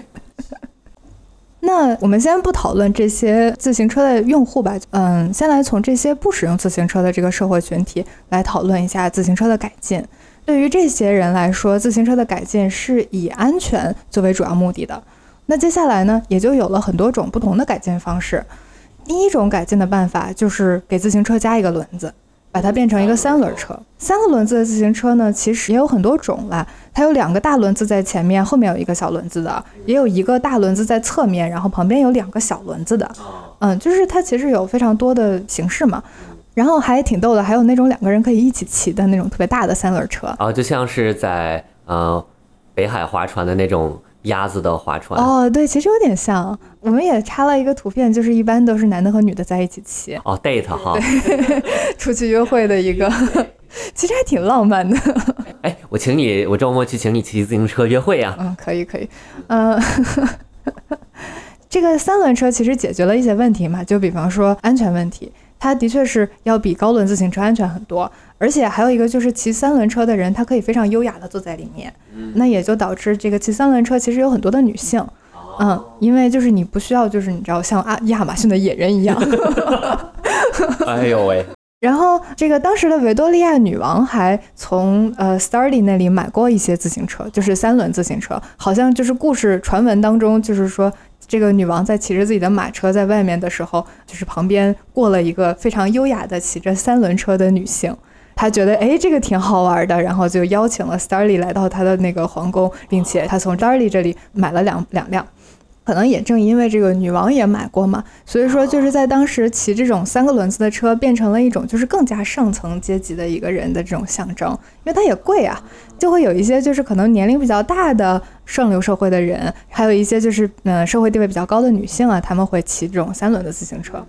那我们先不讨论这些自行车的用户吧，嗯，先来从这些不使用自行车的这个社会群体来讨论一下自行车的改进。对于这些人来说，自行车的改进是以安全作为主要目的的。那接下来呢，也就有了很多种不同的改进方式。第一种改进的办法就是给自行车加一个轮子，把它变成一个三轮车。三个轮子的自行车呢，其实也有很多种啦。它有两个大轮子在前面，后面有一个小轮子的；也有一个大轮子在侧面，然后旁边有两个小轮子的。嗯，就是它其实有非常多的形式嘛。然后还挺逗的，还有那种两个人可以一起骑的那种特别大的三轮车。啊，就像是在呃北海划船的那种。鸭子的划船哦，对，其实有点像。我们也插了一个图片，就是一般都是男的和女的在一起骑哦，date 哈，出去约会的一个，其实还挺浪漫的。哎，我请你，我周末去请你骑自行车约会呀。嗯，可以可以。嗯，这个三轮车其实解决了一些问题嘛，就比方说安全问题。它的确是要比高轮自行车安全很多，而且还有一个就是骑三轮车的人，他可以非常优雅的坐在里面，那也就导致这个骑三轮车其实有很多的女性，嗯，因为就是你不需要就是你知道像啊亚马逊的野人一样，哎呦喂，然后这个当时的维多利亚女王还从呃 Starley 那里买过一些自行车，就是三轮自行车，好像就是故事传闻当中就是说。这个女王在骑着自己的马车在外面的时候，就是旁边过了一个非常优雅的骑着三轮车的女性，她觉得哎这个挺好玩的，然后就邀请了 Starly 来到她的那个皇宫，并且她从 Starly 这里买了两两辆。可能也正因为这个女王也买过嘛，所以说就是在当时骑这种三个轮子的车变成了一种就是更加上层阶级的一个人的这种象征，因为它也贵啊，就会有一些就是可能年龄比较大的上流社会的人，还有一些就是嗯社会地位比较高的女性啊，他们会骑这种三轮的自行车。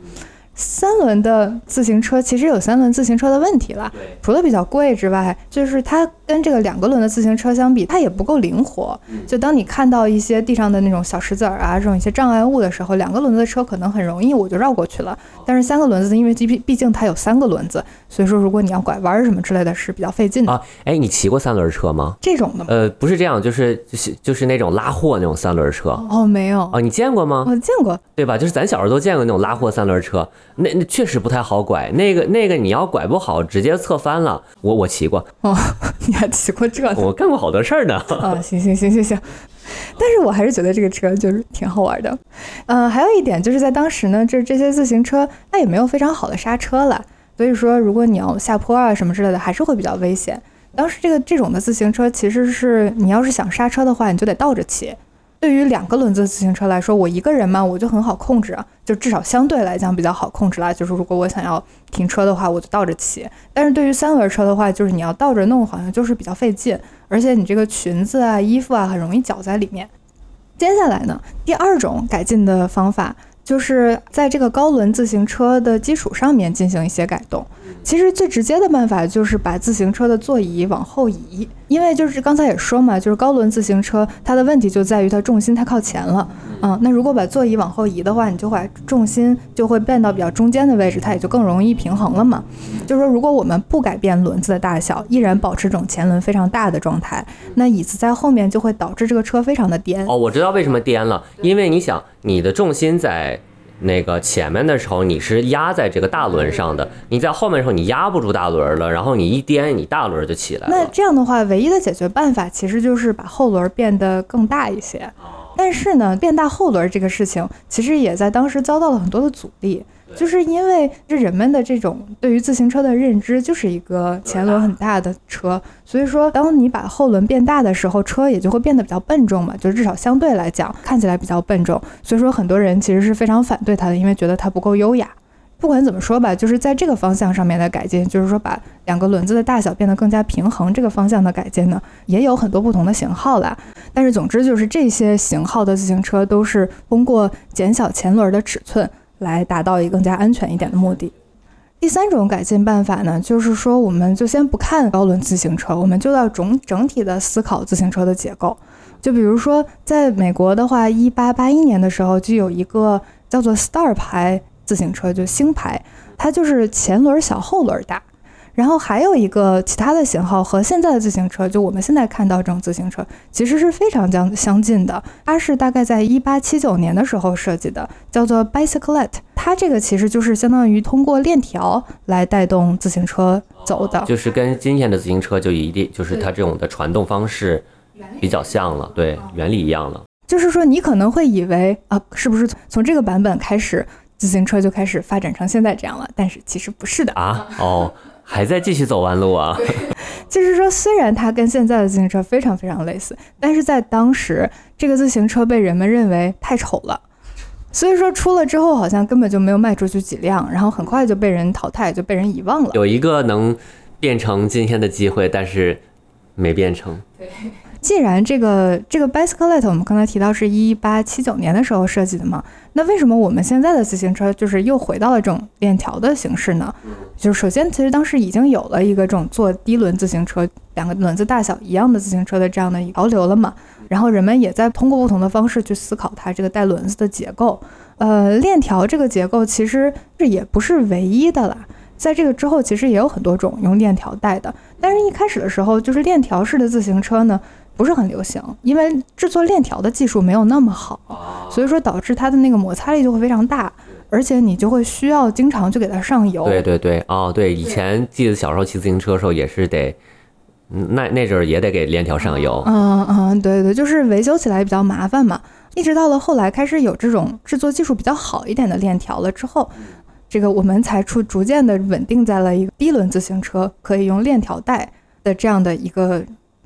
三轮的自行车其实有三轮自行车的问题了，除了比较贵之外，就是它跟这个两个轮的自行车相比，它也不够灵活。就当你看到一些地上的那种小石子儿啊，这种一些障碍物的时候，两个轮子的车可能很容易我就绕过去了。但是三个轮子，因为毕毕竟它有三个轮子，所以说如果你要拐弯什么之类的是比较费劲的啊。哎，你骑过三轮车吗？这种的？呃，不是这样，就是就是就是那种拉货那种三轮车。哦，没有。哦，你见过吗？我见过，对吧？就是咱小时候都见过那种拉货三轮车，那那确实。不太好拐，那个那个你要拐不好，直接侧翻了。我我骑过哦，你还骑过这？我干过好多事儿呢。啊，行行行行行，但是我还是觉得这个车就是挺好玩的。嗯，还有一点就是在当时呢，这这些自行车它也没有非常好的刹车了，所以说如果你要下坡啊什么之类的，还是会比较危险。当时这个这种的自行车其实是你要是想刹车的话，你就得倒着骑。对于两个轮子自行车来说，我一个人嘛，我就很好控制啊，就至少相对来讲比较好控制啦。就是如果我想要停车的话，我就倒着骑。但是对于三轮车的话，就是你要倒着弄，好像就是比较费劲，而且你这个裙子啊、衣服啊很容易绞在里面。接下来呢，第二种改进的方法。就是在这个高轮自行车的基础上面进行一些改动。其实最直接的办法就是把自行车的座椅往后移，因为就是刚才也说嘛，就是高轮自行车它的问题就在于它重心太靠前了。嗯，那如果把座椅往后移的话，你就把重心就会变到比较中间的位置，它也就更容易平衡了嘛。就是说，如果我们不改变轮子的大小，依然保持这种前轮非常大的状态，那椅子在后面就会导致这个车非常的颠。哦，我知道为什么颠了，因为你想，你的重心在。那个前面的时候你是压在这个大轮上的，你在后面的时候你压不住大轮了，然后你一颠，你大轮就起来了。那这样的话，唯一的解决办法其实就是把后轮变得更大一些。但是呢，变大后轮这个事情，其实也在当时遭到了很多的阻力。就是因为这人们的这种对于自行车的认知，就是一个前轮很大的车，所以说当你把后轮变大的时候，车也就会变得比较笨重嘛，就至少相对来讲看起来比较笨重。所以说很多人其实是非常反对它的，因为觉得它不够优雅。不管怎么说吧，就是在这个方向上面的改进，就是说把两个轮子的大小变得更加平衡，这个方向的改进呢，也有很多不同的型号啦。但是总之就是这些型号的自行车都是通过减小前轮的尺寸来达到一个更加安全一点的目的。第三种改进办法呢，就是说我们就先不看高轮自行车，我们就要整整体的思考自行车的结构。就比如说在美国的话，一八八一年的时候就有一个叫做 Star 牌。自行车就星牌，它就是前轮小后轮大，然后还有一个其他的型号和现在的自行车，就我们现在看到这种自行车其实是非常相相近的。它是大概在一八七九年的时候设计的，叫做 Bicyclette。它这个其实就是相当于通过链条来带动自行车走的，就是跟今天的自行车就一定就是它这种的传动方式比较像了，对，原理一样了。就是说你可能会以为啊，是不是从这个版本开始？自行车就开始发展成现在这样了，但是其实不是的啊！哦，还在继续走弯路啊！就是说，虽然它跟现在的自行车非常非常类似，但是在当时，这个自行车被人们认为太丑了，所以说出了之后好像根本就没有卖出去几辆，然后很快就被人淘汰，就被人遗忘了。有一个能变成今天的机会，但是没变成。对。既然这个这个 Bicyclette 我们刚才提到是一八七九年的时候设计的嘛，那为什么我们现在的自行车就是又回到了这种链条的形式呢？就是首先，其实当时已经有了一个这种做低轮自行车，两个轮子大小一样的自行车的这样的潮流了嘛。然后人们也在通过不同的方式去思考它这个带轮子的结构。呃，链条这个结构其实这也不是唯一的啦，在这个之后其实也有很多种用链条带的，但是一开始的时候就是链条式的自行车呢。不是很流行，因为制作链条的技术没有那么好，所以说导致它的那个摩擦力就会非常大，而且你就会需要经常去给它上油。对对对，哦对，以前记得小时候骑自行车的时候也是得，那那阵儿也得给链条上油。嗯嗯，对对，就是维修起来比较麻烦嘛。一直到了后来开始有这种制作技术比较好一点的链条了之后，这个我们才出逐渐的稳定在了一个低轮自行车可以用链条带的这样的一个。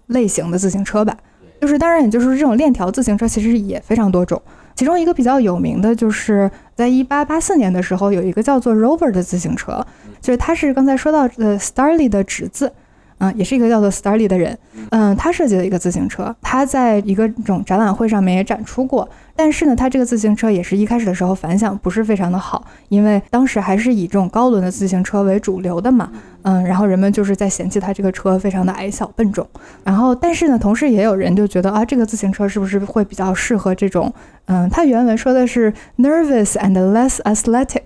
类型的自行车吧，就是当然，也就是这种链条自行车其实也非常多种。其中一个比较有名的就是在一八八四年的时候，有一个叫做 Rover 的自行车，就是它是刚才说到的 Starley 的侄子。嗯，也是一个叫做 Starley 的人，嗯，他设计了一个自行车，他在一个这种展览会上面也展出过。但是呢，他这个自行车也是一开始的时候反响不是非常的好，因为当时还是以这种高轮的自行车为主流的嘛，嗯，然后人们就是在嫌弃他这个车非常的矮小笨重。然后，但是呢，同时也有人就觉得啊，这个自行车是不是会比较适合这种，嗯，他原文说的是 nervous and less athletic，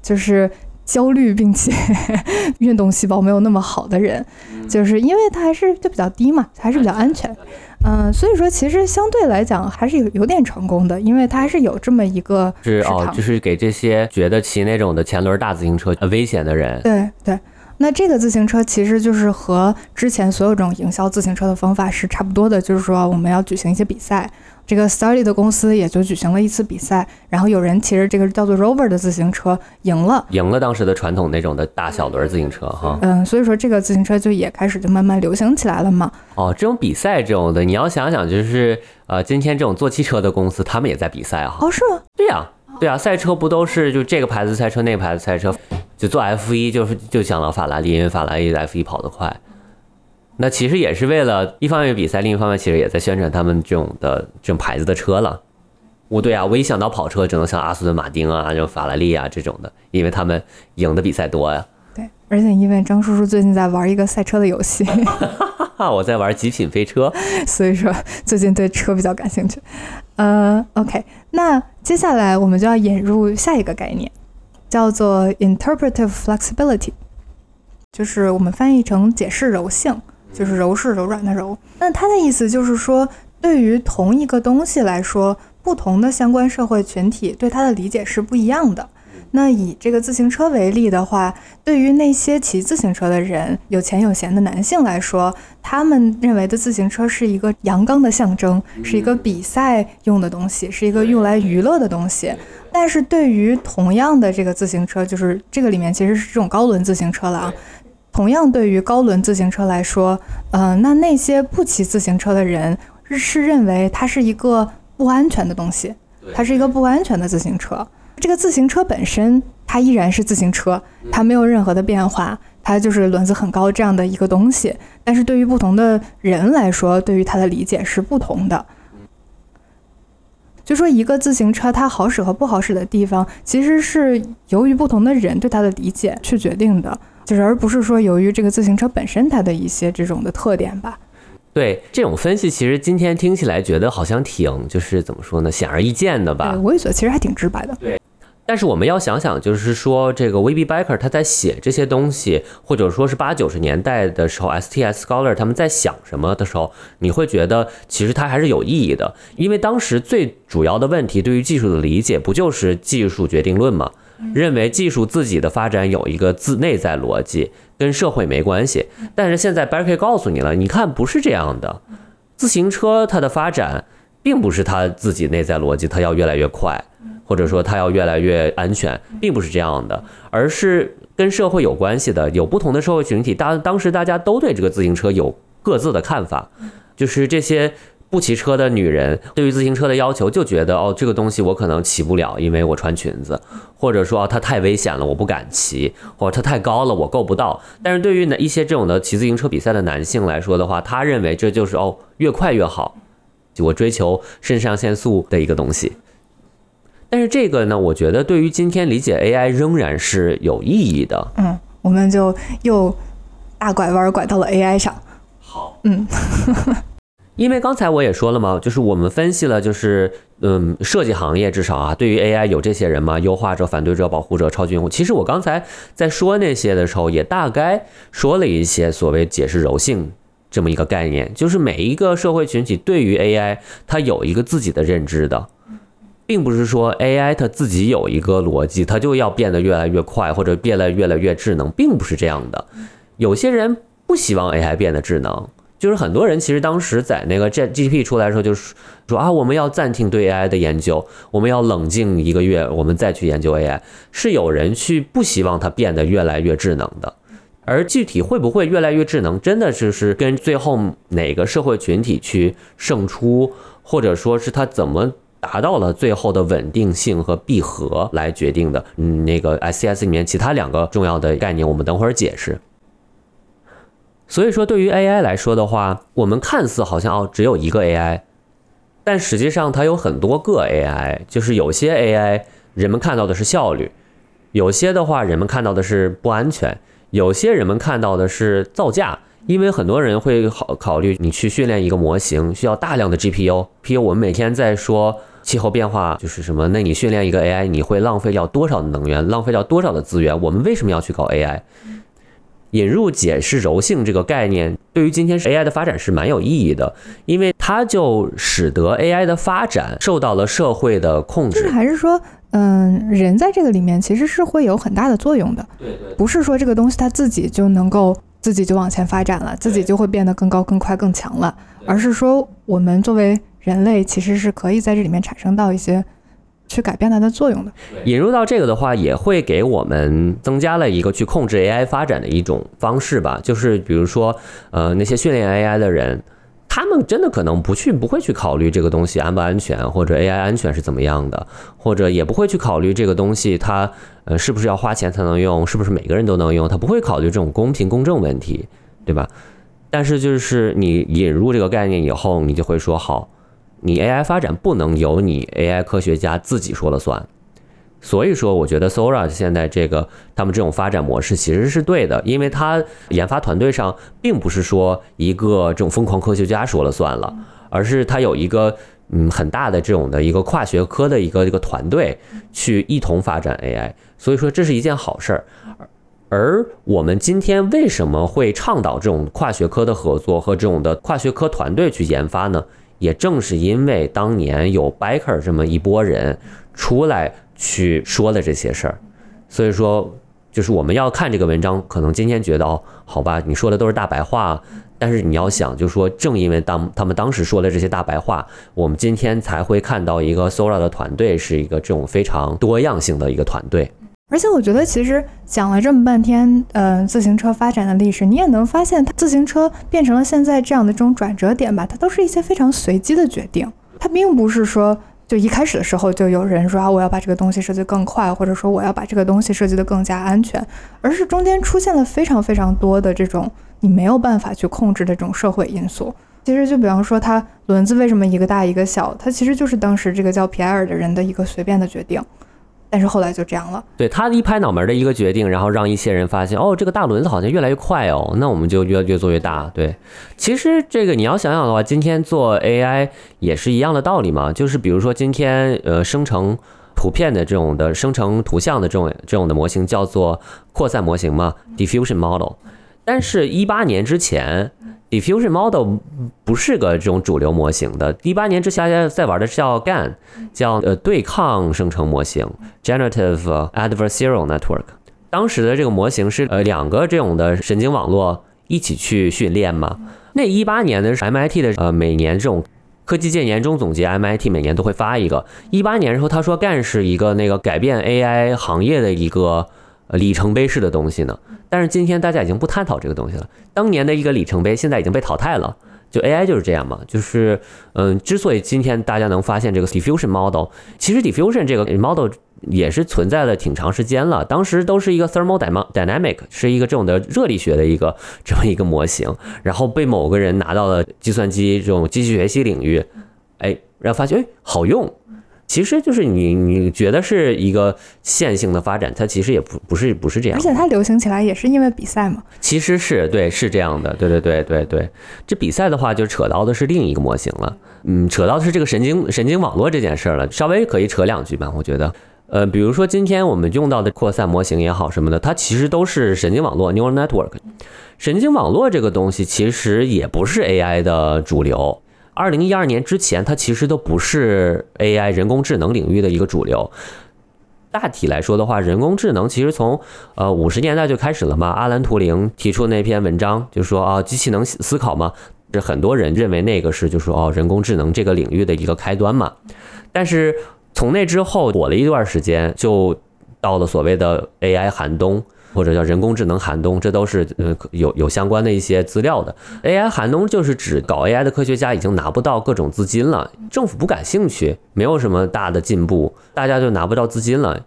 就是。焦虑并且 运动细胞没有那么好的人，就是因为它还是就比较低嘛，还是比较安全，嗯，所以说其实相对来讲还是有有点成功的，因为它还是有这么一个是哦，就是给这些觉得骑那种的前轮大自行车危险的人，对对。那这个自行车其实就是和之前所有这种营销自行车的方法是差不多的，就是说我们要举行一些比赛。这个 Starley 的公司也就举行了一次比赛，然后有人骑着这个叫做 Rover 的自行车赢了，赢了当时的传统那种的大小轮自行车哈。嗯，所以说这个自行车就也开始就慢慢流行起来了嘛。哦，这种比赛这种的，你要想想，就是呃，今天这种做汽车的公司，他们也在比赛哈。哦，是吗？对呀，对呀，赛车不都是就这个牌子赛车，那个牌子赛车，就做 F 一就是就想到法拉利，因为法拉利的 F 一跑得快。那其实也是为了一方面比赛，另一方面其实也在宣传他们这种的这种牌子的车了。我对啊，我一想到跑车，只能像阿斯顿马丁啊、这种法拉利啊这种的，因为他们赢的比赛多呀。对，而且因为张叔叔最近在玩一个赛车的游戏，我在玩极品飞车，所以说最近对车比较感兴趣。呃，OK，那接下来我们就要引入下一个概念，叫做 interpretive flexibility，就是我们翻译成解释柔性。就是柔是柔软的柔，那它的意思就是说，对于同一个东西来说，不同的相关社会群体对它的理解是不一样的。那以这个自行车为例的话，对于那些骑自行车的人，有钱有闲的男性来说，他们认为的自行车是一个阳刚的象征，是一个比赛用的东西，是一个用来娱乐的东西。但是对于同样的这个自行车，就是这个里面其实是这种高轮自行车了啊。同样，对于高轮自行车来说，嗯，那那些不骑自行车的人是认为它是一个不安全的东西，它是一个不安全的自行车。这个自行车本身它依然是自行车，它没有任何的变化，它就是轮子很高这样的一个东西。但是对于不同的人来说，对于它的理解是不同的。就说一个自行车它好使和不好使的地方，其实是由于不同的人对它的理解去决定的，就是而不是说由于这个自行车本身它的一些这种的特点吧。对这种分析，其实今天听起来觉得好像挺就是怎么说呢，显而易见的吧？我也觉得其实还挺直白的。对。但是我们要想想，就是说这个 V.B. Baker 他在写这些东西，或者说是八九十年代的时候，S.T.S. Scholar 他们在想什么的时候，你会觉得其实它还是有意义的，因为当时最主要的问题对于技术的理解，不就是技术决定论吗？认为技术自己的发展有一个自内在逻辑，跟社会没关系。但是现在 Baker 告诉你了，你看不是这样的，自行车它的发展并不是它自己内在逻辑，它要越来越快。或者说它要越来越安全，并不是这样的，而是跟社会有关系的。有不同的社会群体，当当时大家都对这个自行车有各自的看法。就是这些不骑车的女人对于自行车的要求，就觉得哦，这个东西我可能骑不了，因为我穿裙子，或者说它太危险了，我不敢骑，或者它太高了，我够不到。但是对于一些这种的骑自行车比赛的男性来说的话，他认为这就是哦，越快越好，我追求肾上腺素的一个东西。但是这个呢，我觉得对于今天理解 AI 仍然是有意义的。嗯，我们就又大拐弯拐到了 AI 上。好，嗯，因为刚才我也说了嘛，就是我们分析了，就是嗯，设计行业至少啊，对于 AI 有这些人嘛，优化者、反对者、保护者、超级用户。其实我刚才在说那些的时候，也大概说了一些所谓解释柔性这么一个概念，就是每一个社会群体对于 AI 它有一个自己的认知的。并不是说 AI 它自己有一个逻辑，它就要变得越来越快或者变得越来越智能，并不是这样的。有些人不希望 AI 变得智能，就是很多人其实当时在那个 G G P 出来的时候，就是说啊，我们要暂停对 AI 的研究，我们要冷静一个月，我们再去研究 AI。是有人去不希望它变得越来越智能的，而具体会不会越来越智能，真的就是跟最后哪个社会群体去胜出，或者说是它怎么。达到了最后的稳定性和闭合来决定的。嗯，那个 S C S 里面其他两个重要的概念，我们等会儿解释。所以说，对于 A I 来说的话，我们看似好像哦只有一个 A I，但实际上它有很多个 A I。就是有些 A I 人们看到的是效率，有些的话人们看到的是不安全，有些人们看到的是造价。因为很多人会考考虑，你去训练一个模型需要大量的 GPU。譬如我们每天在说气候变化就是什么，那你训练一个 AI，你会浪费掉多少的能源，浪费掉多少的资源？我们为什么要去搞 AI？引入解释柔性这个概念，对于今天 AI 的发展是蛮有意义的，因为它就使得 AI 的发展受到了社会的控制。就是还是说，嗯，人在这个里面其实是会有很大的作用的。对对，不是说这个东西它自己就能够。自己就往前发展了，自己就会变得更高、更快、更强了。而是说，我们作为人类，其实是可以在这里面产生到一些去改变它的作用的。引入到这个的话，也会给我们增加了一个去控制 AI 发展的一种方式吧。就是比如说，呃，那些训练 AI 的人。他们真的可能不去，不会去考虑这个东西安不安全，或者 AI 安全是怎么样的，或者也不会去考虑这个东西它呃是不是要花钱才能用，是不是每个人都能用，他不会考虑这种公平公正问题，对吧？但是就是你引入这个概念以后，你就会说好，你 AI 发展不能由你 AI 科学家自己说了算。所以说，我觉得 Sora 现在这个他们这种发展模式其实是对的，因为他研发团队上并不是说一个这种疯狂科学家说了算了，而是他有一个嗯很大的这种的一个跨学科的一个一个团队去一同发展 AI。所以说这是一件好事儿。而我们今天为什么会倡导这种跨学科的合作和这种的跨学科团队去研发呢？也正是因为当年有 Baker 这么一波人出来。去说的这些事儿，所以说就是我们要看这个文章，可能今天觉得哦，好吧，你说的都是大白话，但是你要想，就是说正因为当他们当时说的这些大白话，我们今天才会看到一个 Sora 的团队是一个这种非常多样性的一个团队。而且我觉得，其实讲了这么半天，呃，自行车发展的历史，你也能发现，它自行车变成了现在这样的这种转折点吧，它都是一些非常随机的决定，它并不是说。就一开始的时候就有人说啊，我要把这个东西设计更快，或者说我要把这个东西设计得更加安全，而是中间出现了非常非常多的这种你没有办法去控制的这种社会因素。其实就比方说，它轮子为什么一个大一个小，它其实就是当时这个叫皮埃尔的人的一个随便的决定。但是后来就这样了。对他一拍脑门的一个决定，然后让一些人发现，哦，这个大轮子好像越来越快哦，那我们就越越做越大。对，其实这个你要想想的话，今天做 AI 也是一样的道理嘛，就是比如说今天呃生成图片的这种的生成图像的这种这种的模型叫做扩散模型嘛，diffusion model。但是，一八年之前。Diffusion Model 不是个这种主流模型的。一八年之前在玩的是叫 GAN，叫呃对抗生成模型 （Generative Adversarial Network）。当时的这个模型是呃两个这种的神经网络一起去训练嘛。那一八年的是 MIT 的呃每年这种科技界年终总结，MIT 每年都会发一个。一八年时候他说 GAN 是一个那个改变 AI 行业的一个。呃，里程碑式的东西呢？但是今天大家已经不探讨这个东西了。当年的一个里程碑，现在已经被淘汰了。就 AI 就是这样嘛，就是嗯，之所以今天大家能发现这个 diffusion model，其实 diffusion 这个 model 也是存在了挺长时间了。当时都是一个 thermodynamic，是一个这种的热力学的一个这么一个模型，然后被某个人拿到了计算机这种机器学习领域，哎，然后发现哎好用。其实就是你你觉得是一个线性的发展，它其实也不不是不是这样。而且它流行起来也是因为比赛嘛。其实是对，是这样的，对对对对对。这比赛的话，就扯到的是另一个模型了，嗯，扯到的是这个神经神经网络这件事儿了。稍微可以扯两句吧，我觉得，呃，比如说今天我们用到的扩散模型也好什么的，它其实都是神经网络 （neural network）。神经网络这个东西其实也不是 AI 的主流。二零一二年之前，它其实都不是 AI 人工智能领域的一个主流。大体来说的话，人工智能其实从呃五十年代就开始了嘛。阿兰图灵提出那篇文章就说啊，机器能思考吗？这很多人认为那个是就说哦，人工智能这个领域的一个开端嘛。但是从那之后火了一段时间，就到了所谓的 AI 寒冬。或者叫人工智能寒冬，这都是呃有有相关的一些资料的。AI 寒冬就是指搞 AI 的科学家已经拿不到各种资金了，政府不感兴趣，没有什么大的进步，大家就拿不到资金了。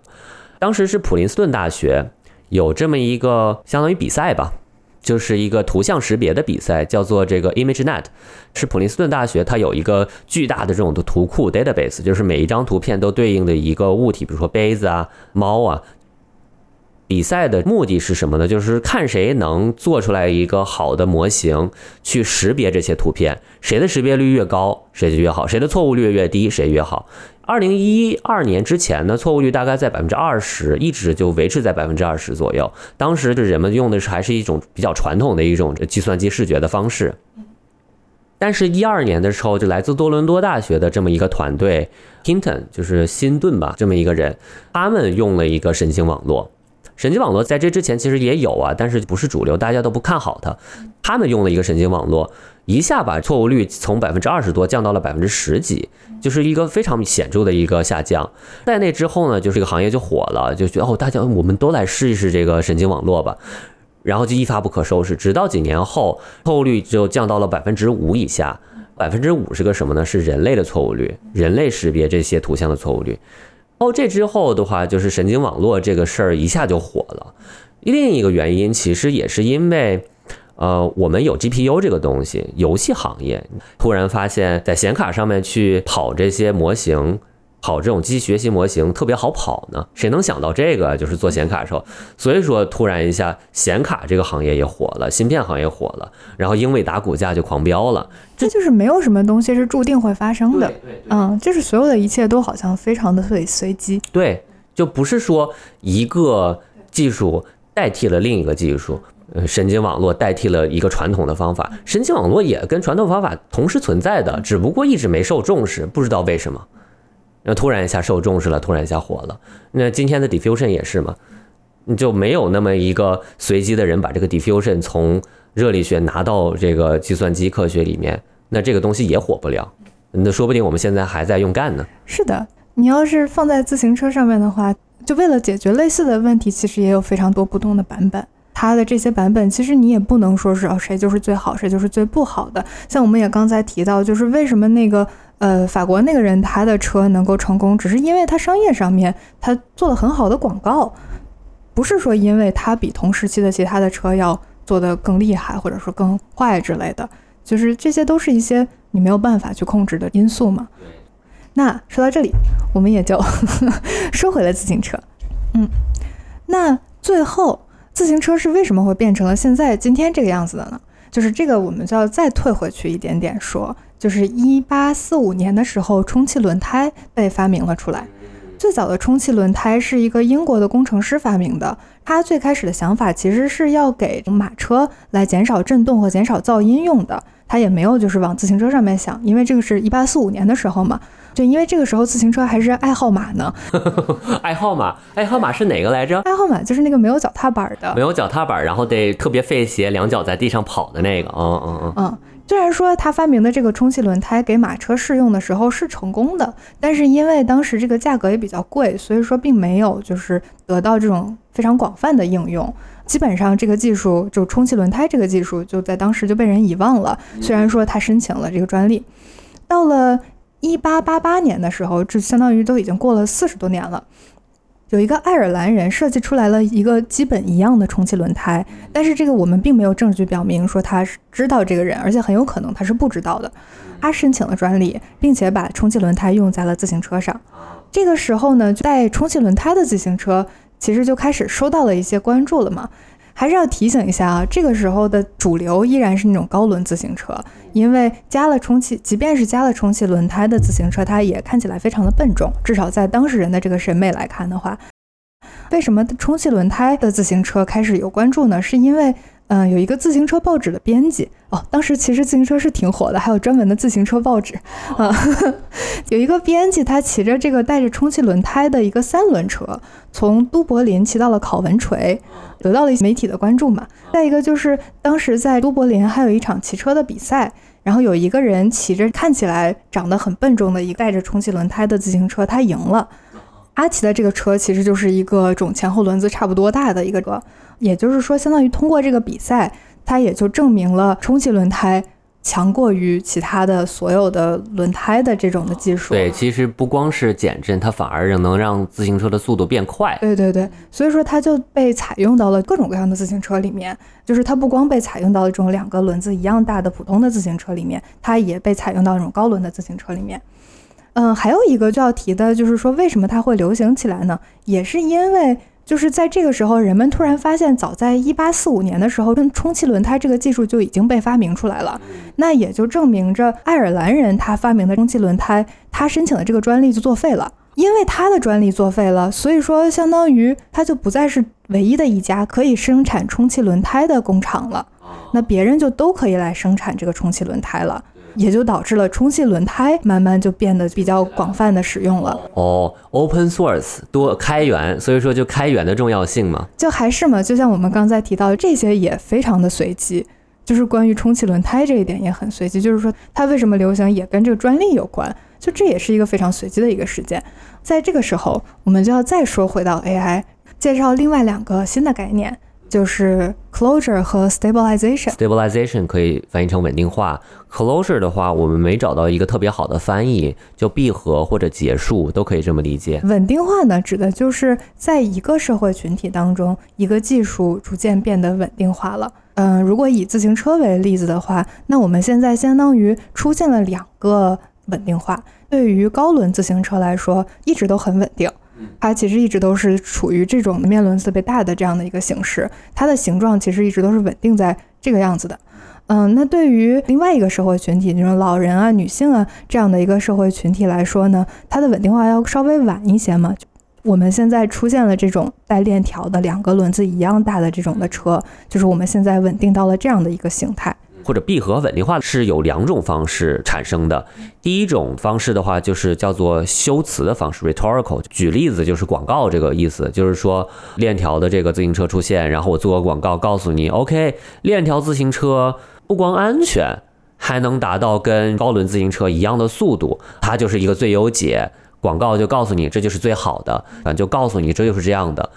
当时是普林斯顿大学有这么一个相当于比赛吧，就是一个图像识别的比赛，叫做这个 ImageNet，是普林斯顿大学它有一个巨大的这种的图库 database，就是每一张图片都对应的一个物体，比如说杯子啊、猫啊。比赛的目的是什么呢？就是看谁能做出来一个好的模型去识别这些图片，谁的识别率越高，谁就越好；谁的错误率越低，谁越好。二零一二年之前呢，错误率大概在百分之二十，一直就维持在百分之二十左右。当时就人们用的是还是一种比较传统的一种计算机视觉的方式。但是，一二年的时候，就来自多伦多大学的这么一个团队，Hinton 就是辛顿吧，这么一个人，他们用了一个神经网络。神经网络在这之前其实也有啊，但是不是主流，大家都不看好它。他们用了一个神经网络，一下把错误率从百分之二十多降到了百分之十几，就是一个非常显著的一个下降。在那之后呢，就这个行业就火了，就觉得哦，大家我们都来试一试这个神经网络吧，然后就一发不可收拾。直到几年后，错误率就降到了百分之五以下。百分之五是个什么呢？是人类的错误率，人类识别这些图像的错误率。哦，这之后的话，就是神经网络这个事儿一下就火了。另一个原因其实也是因为，呃，我们有 GPU 这个东西，游戏行业突然发现，在显卡上面去跑这些模型。跑这种机器学习模型特别好跑呢，谁能想到这个？就是做显卡的时候，所以说突然一下显卡这个行业也火了，芯片行业火了，然后英伟达股价就狂飙了。这就是没有什么东西是注定会发生的，嗯，就是所有的一切都好像非常的随随机。对，就不是说一个技术代替了另一个技术，呃，神经网络代替了一个传统的方法，神经网络也跟传统方法同时存在的，只不过一直没受重视，不知道为什么。那突然一下受重视了，突然一下火了。那今天的 diffusion 也是嘛，你就没有那么一个随机的人把这个 diffusion 从热力学拿到这个计算机科学里面，那这个东西也火不了。那说不定我们现在还在用干呢。是的，你要是放在自行车上面的话，就为了解决类似的问题，其实也有非常多不同的版本。它的这些版本，其实你也不能说是哦谁就是最好，谁就是最不好的。像我们也刚才提到，就是为什么那个。呃，法国那个人他的车能够成功，只是因为他商业上面他做了很好的广告，不是说因为他比同时期的其他的车要做的更厉害，或者说更坏之类的，就是这些都是一些你没有办法去控制的因素嘛。那说到这里，我们也就 收回了自行车。嗯，那最后自行车是为什么会变成了现在今天这个样子的呢？就是这个，我们就要再退回去一点点说，就是一八四五年的时候，充气轮胎被发明了出来。最早的充气轮胎是一个英国的工程师发明的，他最开始的想法其实是要给马车来减少震动和减少噪音用的，他也没有就是往自行车上面想，因为这个是一八四五年的时候嘛。就，因为这个时候自行车还是爱好马呢。爱好马，爱好马是哪个来着？爱好马就是那个没有脚踏板的，没有脚踏板，然后得特别费鞋，两脚在地上跑的那个。嗯嗯嗯。嗯，虽然说他发明的这个充气轮胎给马车试用的时候是成功的，但是因为当时这个价格也比较贵，所以说并没有就是得到这种非常广泛的应用。基本上这个技术就充气轮胎这个技术就在当时就被人遗忘了。虽然说他申请了这个专利，到了。一八八八年的时候，这相当于都已经过了四十多年了。有一个爱尔兰人设计出来了一个基本一样的充气轮胎，但是这个我们并没有证据表明说他是知道这个人，而且很有可能他是不知道的。他申请了专利，并且把充气轮胎用在了自行车上。这个时候呢，带充气轮胎的自行车其实就开始收到了一些关注了嘛。还是要提醒一下啊，这个时候的主流依然是那种高轮自行车，因为加了充气，即便是加了充气轮胎的自行车，它也看起来非常的笨重，至少在当事人的这个审美来看的话，为什么充气轮胎的自行车开始有关注呢？是因为。嗯，有一个自行车报纸的编辑哦，当时其实自行车是挺火的，还有专门的自行车报纸啊。有一个编辑，他骑着这个带着充气轮胎的一个三轮车，从都柏林骑到了考文垂，得到了一些媒体的关注嘛。再一个就是当时在都柏林还有一场骑车的比赛，然后有一个人骑着看起来长得很笨重的一个带着充气轮胎的自行车，他赢了。阿奇的这个车其实就是一个种前后轮子差不多大的一个车，也就是说，相当于通过这个比赛，它也就证明了充气轮胎强过于其他的所有的轮胎的这种的技术。对，其实不光是减震，它反而能让自行车的速度变快。对对对，所以说它就被采用到了各种各样的自行车里面，就是它不光被采用到了这种两个轮子一样大的普通的自行车里面，它也被采用到这种高轮的自行车里面。嗯，还有一个就要提的，就是说为什么它会流行起来呢？也是因为就是在这个时候，人们突然发现，早在一八四五年的时候，充气轮胎这个技术就已经被发明出来了。那也就证明着爱尔兰人他发明的充气轮胎，他申请的这个专利就作废了。因为他的专利作废了，所以说相当于他就不再是唯一的一家可以生产充气轮胎的工厂了。那别人就都可以来生产这个充气轮胎了。也就导致了充气轮胎慢慢就变得比较广泛的使用了。哦，open source 多开源，所以说就开源的重要性嘛。就还是嘛，就像我们刚才提到的，这些也非常的随机。就是关于充气轮胎这一点也很随机，就是说它为什么流行也跟这个专利有关。就这也是一个非常随机的一个事件。在这个时候，我们就要再说回到 AI，介绍另外两个新的概念。就是 closure 和 stabilization。stabilization 可以翻译成稳定化，closure 的话，我们没找到一个特别好的翻译，就闭合或者结束都可以这么理解。稳定化呢，指的就是在一个社会群体当中，一个技术逐渐变得稳定化了。嗯，如果以自行车为例子的话，那我们现在相当于出现了两个稳定化。对于高轮自行车来说，一直都很稳定。它其实一直都是处于这种面轮特别大的这样的一个形式，它的形状其实一直都是稳定在这个样子的。嗯，那对于另外一个社会群体，那种老人啊、女性啊这样的一个社会群体来说呢，它的稳定化要稍微晚一些嘛。我们现在出现了这种带链条的两个轮子一样大的这种的车，就是我们现在稳定到了这样的一个形态。或者闭合稳定化是有两种方式产生的。第一种方式的话，就是叫做修辞的方式 （rhetorical）。举例子就是广告这个意思，就是说链条的这个自行车出现，然后我做个广告告诉你，OK，链条自行车不光安全，还能达到跟高轮自行车一样的速度，它就是一个最优解。广告就告诉你这就是最好的，啊，就告诉你这就是这样的。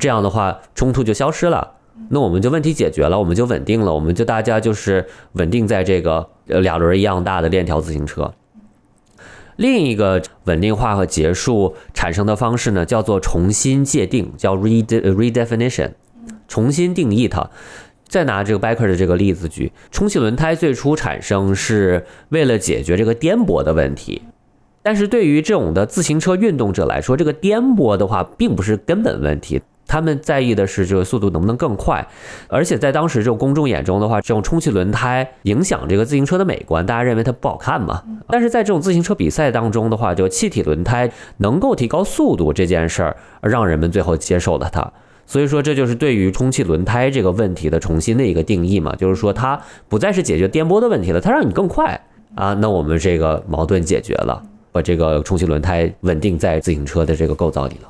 这样的话，冲突就消失了。那我们就问题解决了，我们就稳定了，我们就大家就是稳定在这个呃俩轮一样大的链条自行车。另一个稳定化和结束产生的方式呢，叫做重新界定，叫 re redefinition，重新定义它。再拿这个 Becker 的这个例子举，充气轮胎最初产生是为了解决这个颠簸的问题，但是对于这种的自行车运动者来说，这个颠簸的话并不是根本问题。他们在意的是这个速度能不能更快，而且在当时这种公众眼中的话，这种充气轮胎影响这个自行车的美观，大家认为它不好看嘛。但是在这种自行车比赛当中的话，就气体轮胎能够提高速度这件事儿，让人们最后接受了它。所以说，这就是对于充气轮胎这个问题的重新的一个定义嘛，就是说它不再是解决颠簸的问题了，它让你更快啊。那我们这个矛盾解决了，把这个充气轮胎稳定在自行车的这个构造里了。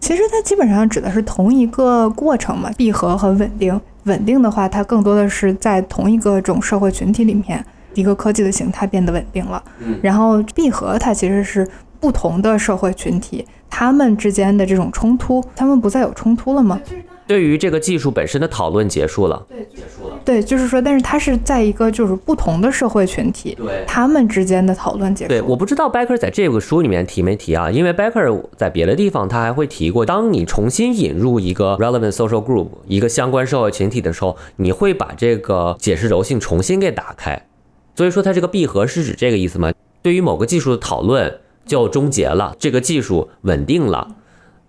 其实它基本上指的是同一个过程嘛，闭合和稳定。稳定的话，它更多的是在同一个种社会群体里面，一个科技的形态变得稳定了。然后闭合它其实是不同的社会群体，他们之间的这种冲突，他们不再有冲突了吗？对于这个技术本身的讨论结束了，对，结束了。对，就是说，但是它是在一个就是不同的社会群体，对，他们之间的讨论结束。对，我不知道 Becker 在这个书里面提没提啊？因为 Becker 在别的地方他还会提过，当你重新引入一个 relevant social group 一个相关社会群体的时候，你会把这个解释柔性重新给打开。所以说，它这个闭合是指这个意思吗？对于某个技术的讨论就终结了，这个技术稳定了。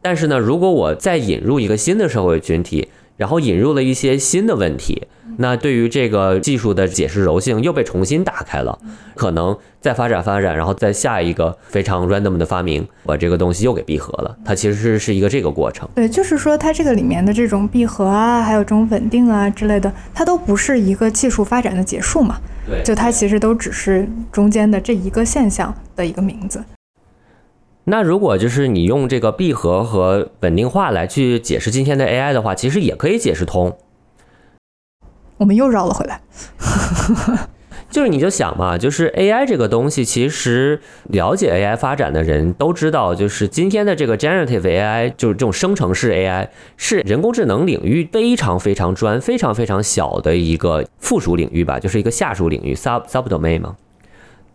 但是呢，如果我再引入一个新的社会群体，然后引入了一些新的问题，那对于这个技术的解释柔性又被重新打开了，可能再发展发展，然后再下一个非常 random 的发明，把这个东西又给闭合了。它其实是是一个这个过程。对，就是说它这个里面的这种闭合啊，还有这种稳定啊之类的，它都不是一个技术发展的结束嘛？对，就它其实都只是中间的这一个现象的一个名字。那如果就是你用这个闭合和稳定化来去解释今天的 AI 的话，其实也可以解释通。我们又绕了回来，就是你就想嘛，就是 AI 这个东西，其实了解 AI 发展的人都知道，就是今天的这个 generative AI，就是这种生成式 AI，是人工智能领域非常非常专、非常非常小的一个附属领域吧，就是一个下属领域 sub subdomain 嘛。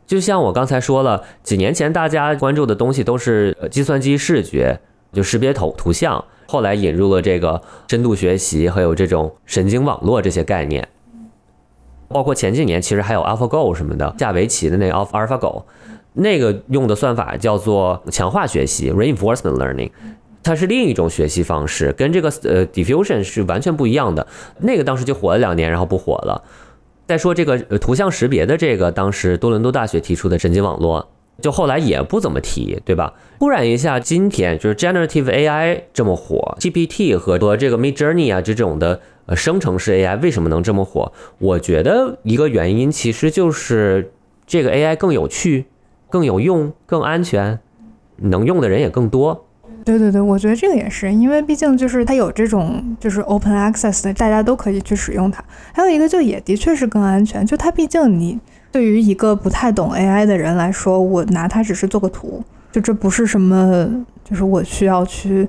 就像我刚才说了，几年前大家关注的东西都是计算机视觉，就识别图图像，后来引入了这个深度学习，还有这种神经网络这些概念，包括前几年其实还有 AlphaGo 什么的，下围棋的那个 AlphaGo，那个用的算法叫做强化学习 （Reinforcement Learning），它是另一种学习方式，跟这个呃 Diffusion 是完全不一样的。那个当时就火了两年，然后不火了。再说这个图像识别的这个，当时多伦多大学提出的神经网络，就后来也不怎么提，对吧？突然一下，今天就是 generative AI 这么火，GPT 和和这个 Mid Journey 啊这种的呃生成式 AI 为什么能这么火？我觉得一个原因其实就是这个 AI 更有趣、更有用、更安全，能用的人也更多。对对对，我觉得这个也是，因为毕竟就是它有这种就是 open access 的，大家都可以去使用它。还有一个就也的确是更安全，就它毕竟你对于一个不太懂 AI 的人来说，我拿它只是做个图，就这不是什么就是我需要去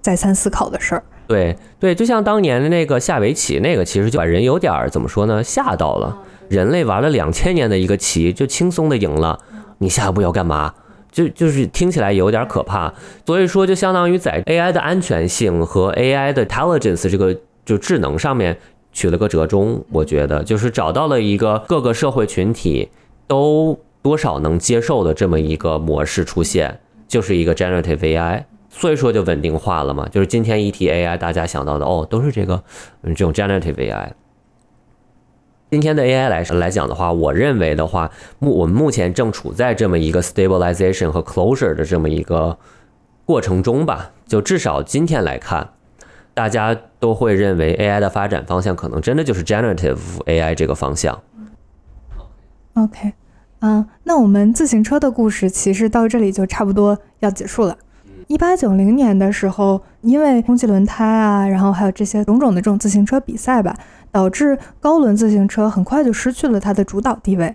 再三思考的事儿。对对，就像当年的那个下围棋，那个其实就把人有点儿怎么说呢，吓到了。人类玩了两千年的一个棋，就轻松的赢了，你下一步要干嘛？就就是听起来有点可怕，所以说就相当于在 AI 的安全性和 AI 的 intelligence 这个就智能上面取了个折中，我觉得就是找到了一个各个社会群体都多少能接受的这么一个模式出现，就是一个 generative AI，所以说就稳定化了嘛，就是今天一提 AI，大家想到的哦都是这个这种 generative AI。今天的 AI 来来讲的话，我认为的话，目我们目前正处在这么一个 stabilization 和 closure 的这么一个过程中吧。就至少今天来看，大家都会认为 AI 的发展方向可能真的就是 generative AI 这个方向。OK，嗯，那我们自行车的故事其实到这里就差不多要结束了。一八九零年的时候，因为空气轮胎啊，然后还有这些种种的这种自行车比赛吧。导致高轮自行车很快就失去了它的主导地位。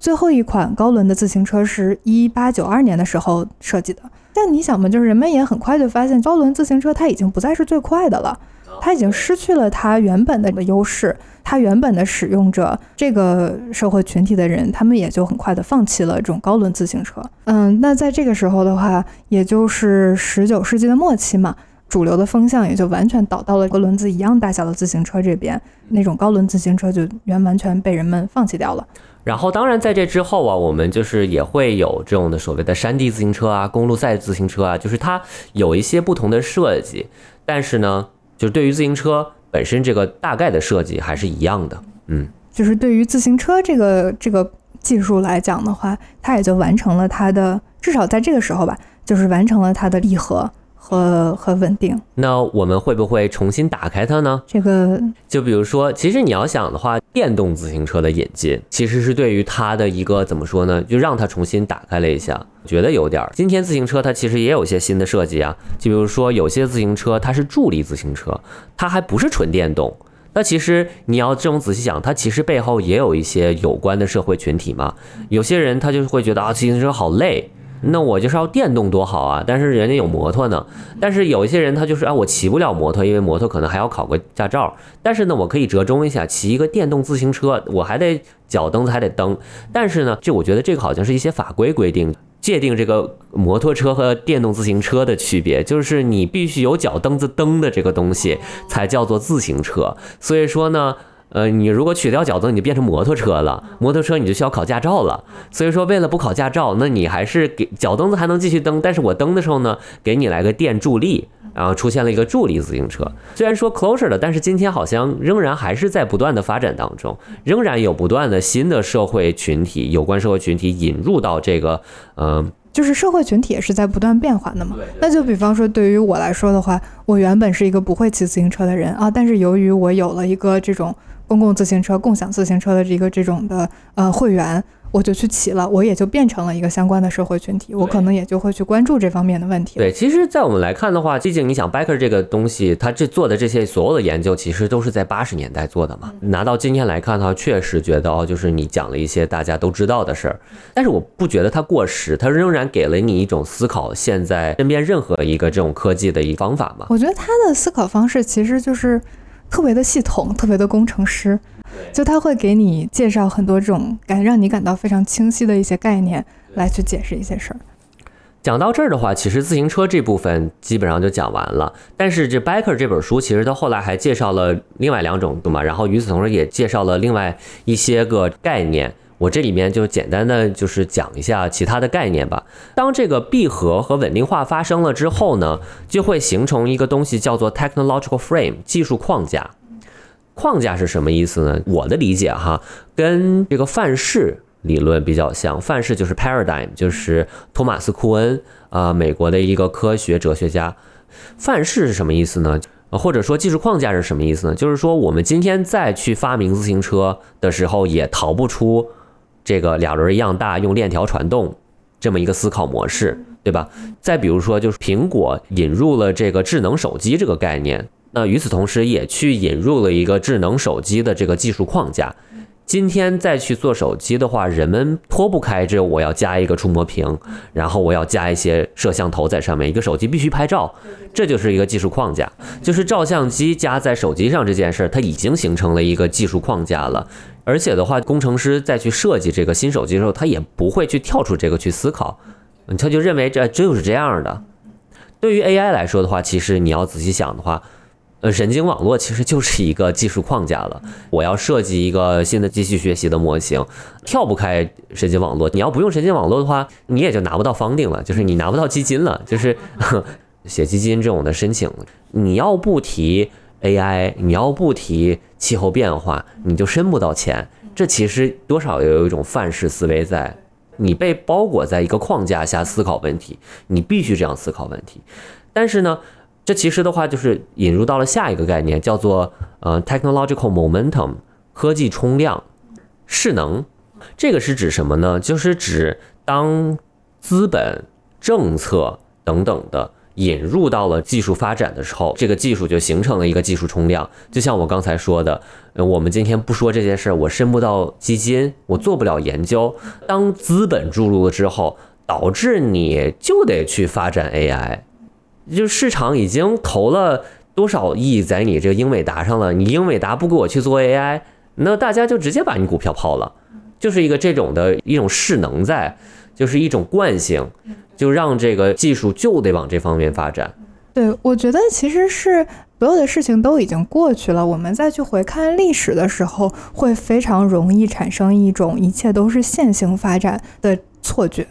最后一款高轮的自行车是一八九二年的时候设计的，但你想嘛，就是人们也很快就发现，高轮自行车它已经不再是最快的了，它已经失去了它原本的优势，它原本的使用者这个社会群体的人，他们也就很快的放弃了这种高轮自行车。嗯，那在这个时候的话，也就是十九世纪的末期嘛。主流的风向也就完全倒到了和轮子一样大小的自行车这边，那种高轮自行车就完完全被人们放弃掉了。然后，当然在这之后啊，我们就是也会有这种的所谓的山地自行车啊、公路赛自行车啊，就是它有一些不同的设计，但是呢，就是对于自行车本身这个大概的设计还是一样的。嗯，就是对于自行车这个这个技术来讲的话，它也就完成了它的，至少在这个时候吧，就是完成了它的闭合。和和稳定，那我们会不会重新打开它呢？这个就比如说，其实你要想的话，电动自行车的引进，其实是对于它的一个怎么说呢？就让它重新打开了一下，觉得有点儿。今天自行车它其实也有些新的设计啊，就比如说有些自行车它是助力自行车，它还不是纯电动。那其实你要这种仔细想，它其实背后也有一些有关的社会群体嘛。有些人他就会觉得啊，自行车好累。那我就是要电动多好啊！但是人家有摩托呢。但是有一些人他就是啊，我骑不了摩托，因为摩托可能还要考个驾照。但是呢，我可以折中一下，骑一个电动自行车，我还得脚蹬子还得蹬。但是呢，就我觉得这个好像是一些法规规定界定这个摩托车和电动自行车的区别，就是你必须有脚蹬子蹬的这个东西才叫做自行车。所以说呢。呃，你如果取掉脚蹬，你就变成摩托车了。摩托车你就需要考驾照了。所以说，为了不考驾照，那你还是给脚蹬子还能继续蹬，但是我蹬的时候呢，给你来个电助力，然后出现了一个助力自行车。虽然说 closer 了，但是今天好像仍然还是在不断的发展当中，仍然有不断的新的社会群体，有关社会群体引入到这个，嗯，就是社会群体也是在不断变化的嘛。那就比方说，对于我来说的话，我原本是一个不会骑自行车的人啊，但是由于我有了一个这种。公共自行车、共享自行车的一个这种的呃会员，我就去骑了，我也就变成了一个相关的社会群体，我可能也就会去关注这方面的问题。对，其实，在我们来看的话，毕竟你想，biker 这个东西，它这做的这些所有的研究，其实都是在八十年代做的嘛。拿到今天来看的话，确实觉得哦，就是你讲了一些大家都知道的事儿，但是我不觉得它过时，它仍然给了你一种思考现在身边任何一个这种科技的一个方法嘛。我觉得他的思考方式其实就是。特别的系统，特别的工程师，就他会给你介绍很多这种感让你感到非常清晰的一些概念，来去解释一些事儿。讲到这儿的话，其实自行车这部分基本上就讲完了。但是这 Biker 这本书，其实他后来还介绍了另外两种，对吗？然后与此同时，也介绍了另外一些个概念。我这里面就简单的就是讲一下其他的概念吧。当这个闭合和稳定化发生了之后呢，就会形成一个东西叫做 technological frame 技术框架。框架是什么意思呢？我的理解哈，跟这个范式理论比较像。范式就是 paradigm，就是托马斯库恩啊，美国的一个科学哲学家。范式是什么意思呢？或者说技术框架是什么意思呢？就是说我们今天再去发明自行车的时候，也逃不出。这个两轮一样大，用链条传动这么一个思考模式，对吧？再比如说，就是苹果引入了这个智能手机这个概念，那与此同时也去引入了一个智能手机的这个技术框架。今天再去做手机的话，人们脱不开这我要加一个触摸屏，然后我要加一些摄像头在上面，一个手机必须拍照，这就是一个技术框架，就是照相机加在手机上这件事儿，它已经形成了一个技术框架了。而且的话，工程师再去设计这个新手机的时候，他也不会去跳出这个去思考，他就认为这就是这样的。对于 AI 来说的话，其实你要仔细想的话，呃，神经网络其实就是一个技术框架了。我要设计一个新的机器学习的模型，跳不开神经网络。你要不用神经网络的话，你也就拿不到方定了，就是你拿不到基金了，就是 写基金这种的申请，你要不提。AI，你要不提气候变化，你就申不到钱。这其实多少有一种范式思维在，你被包裹在一个框架下思考问题，你必须这样思考问题。但是呢，这其实的话就是引入到了下一个概念，叫做呃 technological momentum，科技冲量，势能。这个是指什么呢？就是指当资本、政策等等的。引入到了技术发展的时候，这个技术就形成了一个技术冲量。就像我刚才说的，呃我们今天不说这件事儿，我申不到基金，我做不了研究。当资本注入了之后，导致你就得去发展 AI，就市场已经投了多少亿在你这个英伟达上了，你英伟达不给我去做 AI，那大家就直接把你股票抛了，就是一个这种的一种势能在，就是一种惯性，就让这个技术就得往这方面发展。对，我觉得其实是所有的事情都已经过去了，我们再去回看历史的时候，会非常容易产生一种一切都是线性发展的错觉。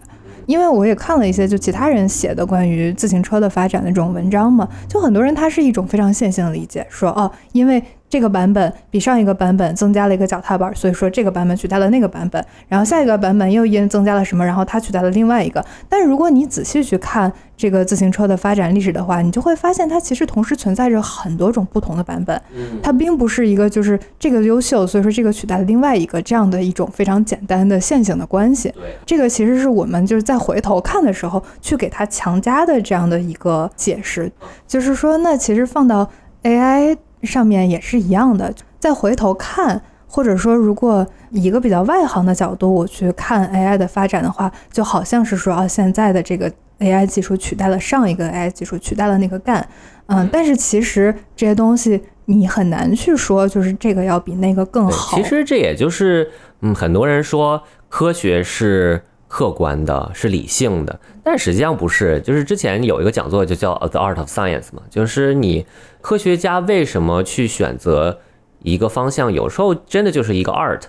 因为我也看了一些就其他人写的关于自行车的发展的这种文章嘛，就很多人他是一种非常线性的理解，说哦，因为。这个版本比上一个版本增加了一个脚踏板，所以说这个版本取代了那个版本，然后下一个版本又因增加了什么，然后它取代了另外一个。但是如果你仔细去看这个自行车的发展历史的话，你就会发现它其实同时存在着很多种不同的版本，它并不是一个就是这个优秀，所以说这个取代了另外一个这样的一种非常简单的线性的关系。这个其实是我们就是在回头看的时候去给它强加的这样的一个解释，就是说那其实放到 AI。上面也是一样的，再回头看，或者说，如果以一个比较外行的角度我去看 AI 的发展的话，就好像是说，啊，现在的这个 AI 技术取代了上一个 AI 技术，取代了那个干，嗯，但是其实这些东西你很难去说，就是这个要比那个更好。其实这也就是，嗯，很多人说科学是。客观的是理性的，但实际上不是。就是之前有一个讲座就叫《The Art of Science》嘛，就是你科学家为什么去选择一个方向，有时候真的就是一个 art，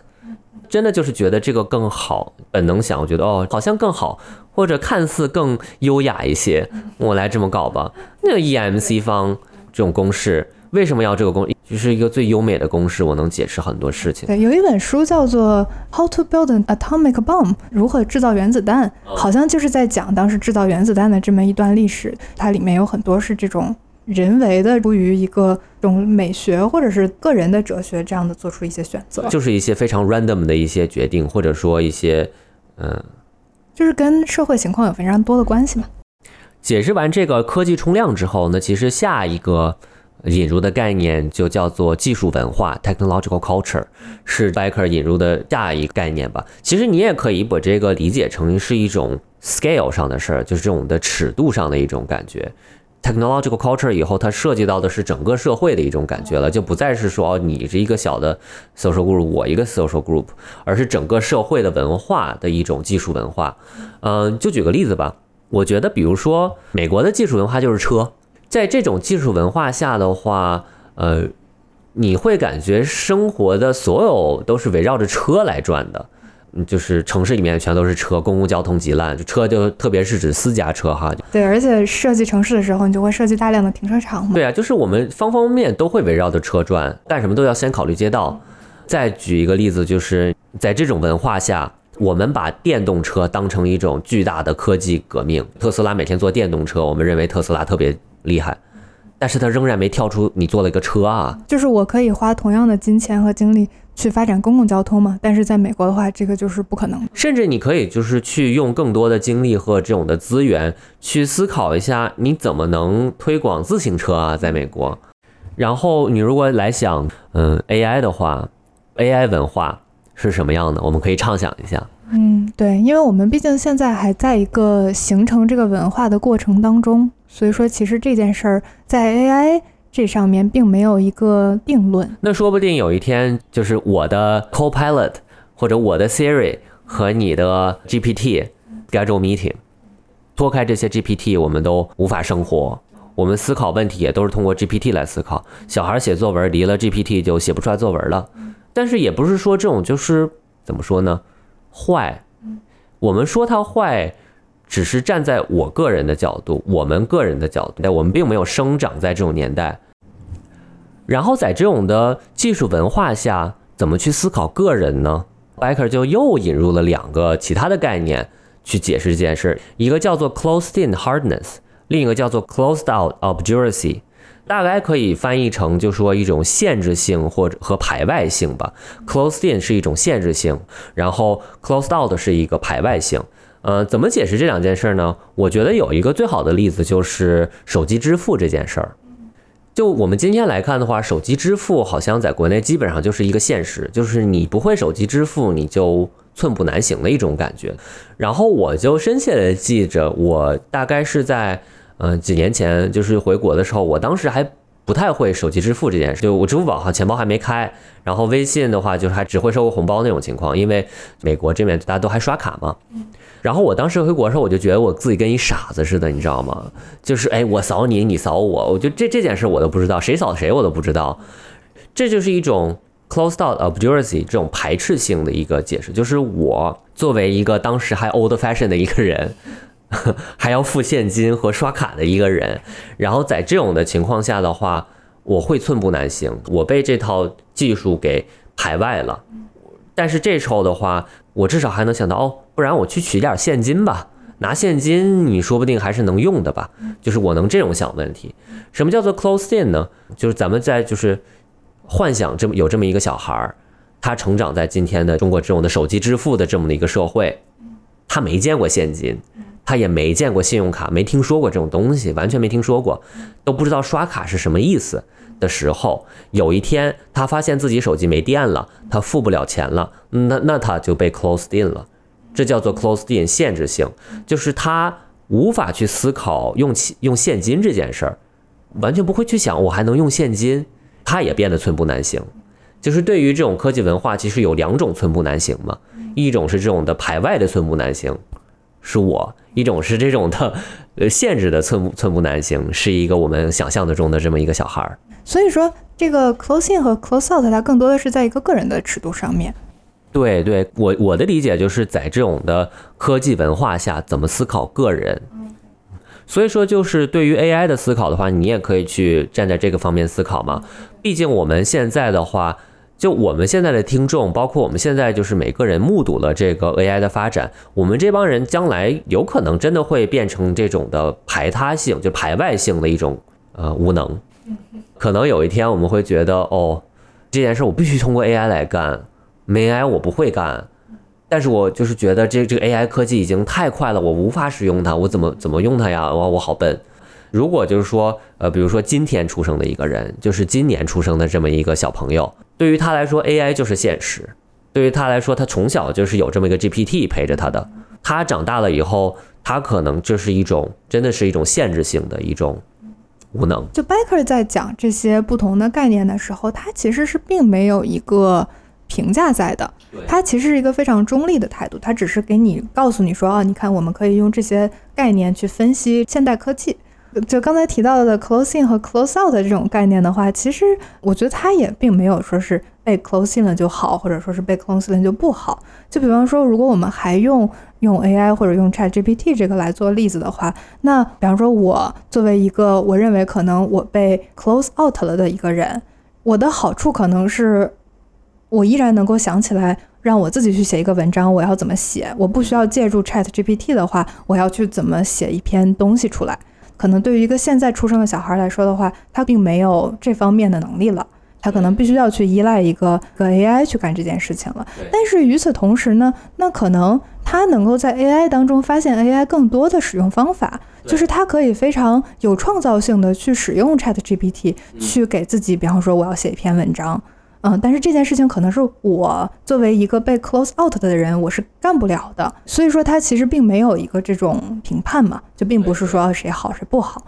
真的就是觉得这个更好，本能想，我觉得哦，好像更好，或者看似更优雅一些，我来这么搞吧。那个 EMC 方这种公式。为什么要这个公？就是一个最优美的公式，我能解释很多事情。对，有一本书叫做《How to Build an Atomic Bomb》，如何制造原子弹，好像就是在讲当时制造原子弹的这么一段历史。它里面有很多是这种人为的，出于一个这种美学或者是个人的哲学这样的做出一些选择，就是一些非常 random 的一些决定，或者说一些嗯，就是跟社会情况有非常多的关系嘛。解释完这个科技冲量之后呢，其实下一个。引入的概念就叫做技术文化 （technological culture），是 Becker 引入的下一个概念吧。其实你也可以把这个理解成是一种 scale 上的事儿，就是这种的尺度上的一种感觉。technological culture 以后，它涉及到的是整个社会的一种感觉了，就不再是说你是一个小的 social group，我一个 social group，而是整个社会的文化的一种技术文化。嗯，就举个例子吧，我觉得，比如说美国的技术文化就是车。在这种技术文化下的话，呃，你会感觉生活的所有都是围绕着车来转的，嗯，就是城市里面全都是车，公共交通极烂，就车就特别是指私家车哈。对，而且设计城市的时候，你就会设计大量的停车场嘛。对啊，就是我们方方面面都会围绕着车转，干什么都要先考虑街道。再举一个例子，就是在这种文化下。我们把电动车当成一种巨大的科技革命。特斯拉每天做电动车，我们认为特斯拉特别厉害，但是他仍然没跳出你做了一个车啊。就是我可以花同样的金钱和精力去发展公共交通嘛？但是在美国的话，这个就是不可能。甚至你可以就是去用更多的精力和这种的资源去思考一下，你怎么能推广自行车啊？在美国，然后你如果来想，嗯，AI 的话，AI 文化。是什么样的？我们可以畅想一下。嗯，对，因为我们毕竟现在还在一个形成这个文化的过程当中，所以说其实这件事儿在 AI 这上面并没有一个定论。那说不定有一天，就是我的 Copilot 或者我的 Siri 和你的 GPT schedule meeting，脱开这些 GPT，我们都无法生活。我们思考问题也都是通过 GPT 来思考。小孩写作文离了 GPT 就写不出来作文了。但是也不是说这种就是怎么说呢，坏。我们说它坏，只是站在我个人的角度，我们个人的角度，但我们并没有生长在这种年代。然后在这种的技术文化下，怎么去思考个人呢？Becker 就又引入了两个其他的概念去解释这件事，一个叫做 closed-in hardness，另一个叫做 closed-out obduracy。大概可以翻译成，就说一种限制性或者和排外性吧。Closed in 是一种限制性，然后 closed out 是一个排外性。呃，怎么解释这两件事呢？我觉得有一个最好的例子就是手机支付这件事儿。就我们今天来看的话，手机支付好像在国内基本上就是一个现实，就是你不会手机支付，你就寸步难行的一种感觉。然后我就深切的记着，我大概是在嗯几年前，就是回国的时候，我当时还不太会手机支付这件事，就我支付宝哈钱包还没开，然后微信的话就是还只会收个红包那种情况，因为美国这边大家都还刷卡嘛。然后我当时回国的时候，我就觉得我自己跟一傻子似的，你知道吗？就是哎，我扫你，你扫我，我就这这件事我都不知道，谁扫谁我都不知道。这就是一种 closed out obscurity 这种排斥性的一个解释，就是我作为一个当时还 old fashion 的一个人，还要付现金和刷卡的一个人，然后在这种的情况下的话，我会寸步难行，我被这套技术给排外了。但是这时候的话，我至少还能想到哦，不然我去取点现金吧，拿现金你说不定还是能用的吧。就是我能这种想问题。什么叫做 close in 呢？就是咱们在就是幻想这么有这么一个小孩儿，他成长在今天的中国这种的手机支付的这么的一个社会，他没见过现金，他也没见过信用卡，没听说过这种东西，完全没听说过，都不知道刷卡是什么意思。的时候，有一天他发现自己手机没电了，他付不了钱了，那那他就被 closed in 了，这叫做 closed in 限制性，就是他无法去思考用用现金这件事儿，完全不会去想我还能用现金，他也变得寸步难行。就是对于这种科技文化，其实有两种寸步难行嘛，一种是这种的排外的寸步难行，是我；一种是这种的呃限制的寸步寸步难行，是一个我们想象的中的这么一个小孩儿。所以说，这个 close in 和 close out 它更多的是在一个个人的尺度上面。对，对我我的理解就是在这种的科技文化下，怎么思考个人。所以说，就是对于 AI 的思考的话，你也可以去站在这个方面思考嘛。毕竟我们现在的话，就我们现在的听众，包括我们现在就是每个人目睹了这个 AI 的发展，我们这帮人将来有可能真的会变成这种的排他性，就排外性的一种呃无能。可能有一天我们会觉得，哦，这件事我必须通过 AI 来干，没 AI 我不会干。但是我就是觉得这这个 AI 科技已经太快了，我无法使用它，我怎么怎么用它呀？哇我好笨。如果就是说，呃，比如说今天出生的一个人，就是今年出生的这么一个小朋友，对于他来说，AI 就是现实。对于他来说，他从小就是有这么一个 GPT 陪着他的。他长大了以后，他可能这是一种真的是一种限制性的一种。无能。就 Becker 在讲这些不同的概念的时候，他其实是并没有一个评价在的，他其实是一个非常中立的态度，他只是给你告诉你说啊，你看我们可以用这些概念去分析现代科技。就刚才提到的 closing 和 close out 的这种概念的话，其实我觉得它也并没有说是被 closing 了就好，或者说是被 closing 了就不好。就比方说，如果我们还用用 AI 或者用 ChatGPT 这个来做例子的话，那比方说，我作为一个我认为可能我被 close out 了的一个人，我的好处可能是，我依然能够想起来让我自己去写一个文章，我要怎么写，我不需要借助 ChatGPT 的话，我要去怎么写一篇东西出来。可能对于一个现在出生的小孩来说的话，他并没有这方面的能力了。他可能必须要去依赖一个个 AI 去干这件事情了。但是与此同时呢，那可能他能够在 AI 当中发现 AI 更多的使用方法，就是他可以非常有创造性的去使用 ChatGPT，去给自己，比方说我要写一篇文章，嗯，但是这件事情可能是我作为一个被 close out 的人，我是干不了的。所以说，他其实并没有一个这种评判嘛，就并不是说谁好谁不好。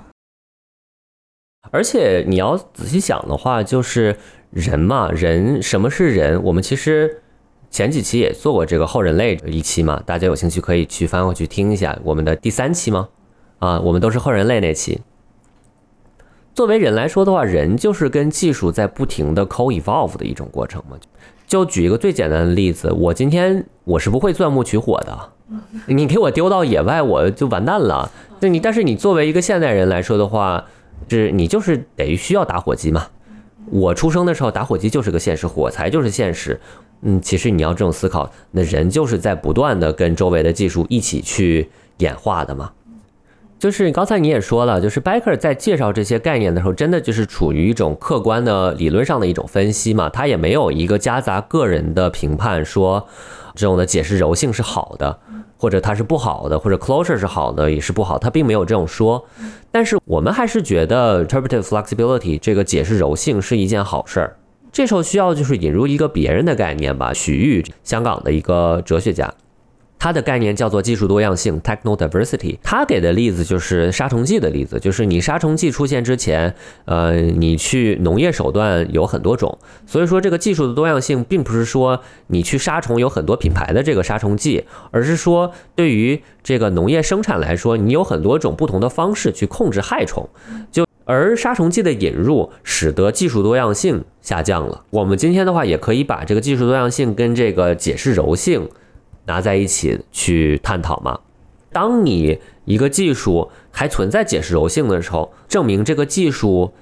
而且你要仔细想的话，就是人嘛，人什么是人？我们其实前几期也做过这个后人类一期嘛，大家有兴趣可以去翻回去听一下我们的第三期吗？啊，我们都是后人类那期。作为人来说的话，人就是跟技术在不停的 co evolve 的一种过程嘛。就举一个最简单的例子，我今天我是不会钻木取火的，你给我丢到野外，我就完蛋了。那你但是你作为一个现代人来说的话，是你就是得需要打火机嘛？我出生的时候，打火机就是个现实，火柴就是现实。嗯，其实你要这种思考，那人就是在不断的跟周围的技术一起去演化的嘛。就是刚才你也说了，就是 Becker 在介绍这些概念的时候，真的就是处于一种客观的理论上的一种分析嘛，他也没有一个夹杂个人的评判，说这种的解释柔性是好的。或者它是不好的，或者 closure 是好的也是不好，它并没有这种说。但是我们还是觉得 interpretive flexibility 这个解释柔性是一件好事儿。这时候需要就是引入一个别人的概念吧，许玉，香港的一个哲学家。它的概念叫做技术多样性 （techno diversity）。他给的例子就是杀虫剂的例子，就是你杀虫剂出现之前，呃，你去农业手段有很多种，所以说这个技术的多样性，并不是说你去杀虫有很多品牌的这个杀虫剂，而是说对于这个农业生产来说，你有很多种不同的方式去控制害虫。就而杀虫剂的引入，使得技术多样性下降了。我们今天的话，也可以把这个技术多样性跟这个解释柔性。拿在一起去探讨嘛？当你一个技术还存在解释柔性的时候，证明这个技术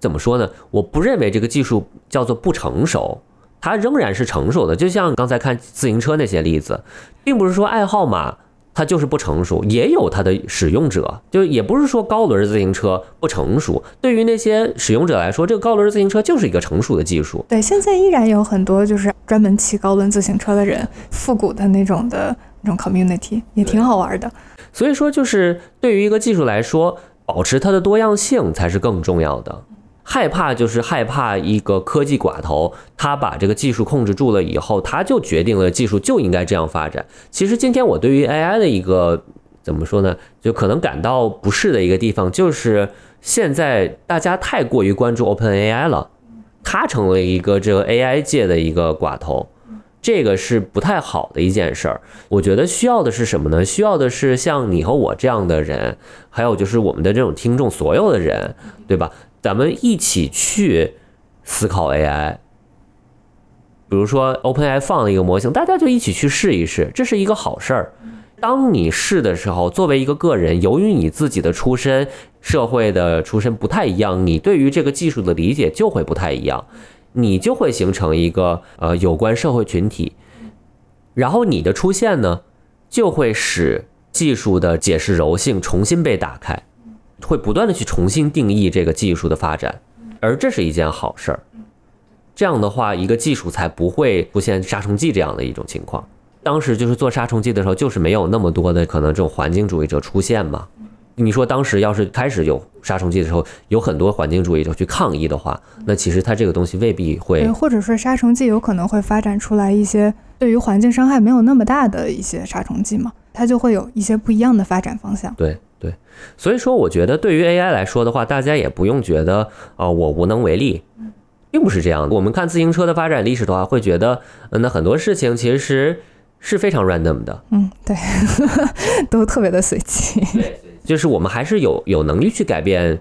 怎么说呢？我不认为这个技术叫做不成熟，它仍然是成熟的。就像刚才看自行车那些例子，并不是说爱好嘛它就是不成熟，也有它的使用者，就也不是说高轮自行车不成熟。对于那些使用者来说，这个高轮自行车就是一个成熟的技术。对，现在依然有很多就是。专门骑高轮自行车的人，复古的那种的那种 community 也挺好玩的。所以说，就是对于一个技术来说，保持它的多样性才是更重要的。害怕就是害怕一个科技寡头，他把这个技术控制住了以后，他就决定了技术就应该这样发展。其实今天我对于 AI 的一个怎么说呢，就可能感到不适的一个地方，就是现在大家太过于关注 OpenAI 了。它成为一个这个 AI 界的一个寡头，这个是不太好的一件事儿。我觉得需要的是什么呢？需要的是像你和我这样的人，还有就是我们的这种听众，所有的人，对吧？咱们一起去思考 AI。比如说 OpenAI 放了一个模型，大家就一起去试一试，这是一个好事儿。当你试的时候，作为一个个人，由于你自己的出身、社会的出身不太一样，你对于这个技术的理解就会不太一样，你就会形成一个呃有关社会群体，然后你的出现呢，就会使技术的解释柔性重新被打开，会不断的去重新定义这个技术的发展，而这是一件好事儿。这样的话，一个技术才不会出现杀虫剂这样的一种情况。当时就是做杀虫剂的时候，就是没有那么多的可能这种环境主义者出现嘛。你说当时要是开始有杀虫剂的时候，有很多环境主义者去抗议的话，那其实它这个东西未必会，或者说杀虫剂有可能会发展出来一些对于环境伤害没有那么大的一些杀虫剂嘛，它就会有一些不一样的发展方向。对对，所以说我觉得对于 AI 来说的话，大家也不用觉得啊我无能为力，并不是这样的。我们看自行车的发展历史的话，会觉得嗯那很多事情其实。是非常 random 的，嗯，对，都特别的随机。就是我们还是有有能力去改变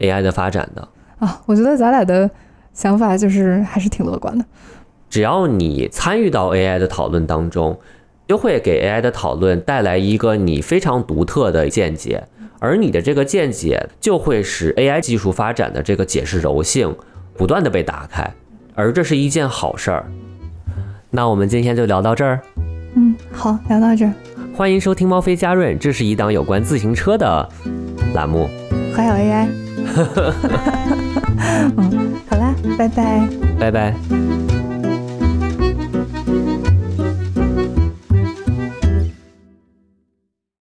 AI 的发展的啊。我觉得咱俩的想法就是还是挺乐观的。只要你参与到 AI 的讨论当中，就会给 AI 的讨论带来一个你非常独特的见解，而你的这个见解就会使 AI 技术发展的这个解释柔性不断的被打开，而这是一件好事儿。那我们今天就聊到这儿。嗯，好，聊到这儿。欢迎收听猫飞加润，这是一档有关自行车的栏目。还有 AI。嗯，好啦，拜拜。拜拜。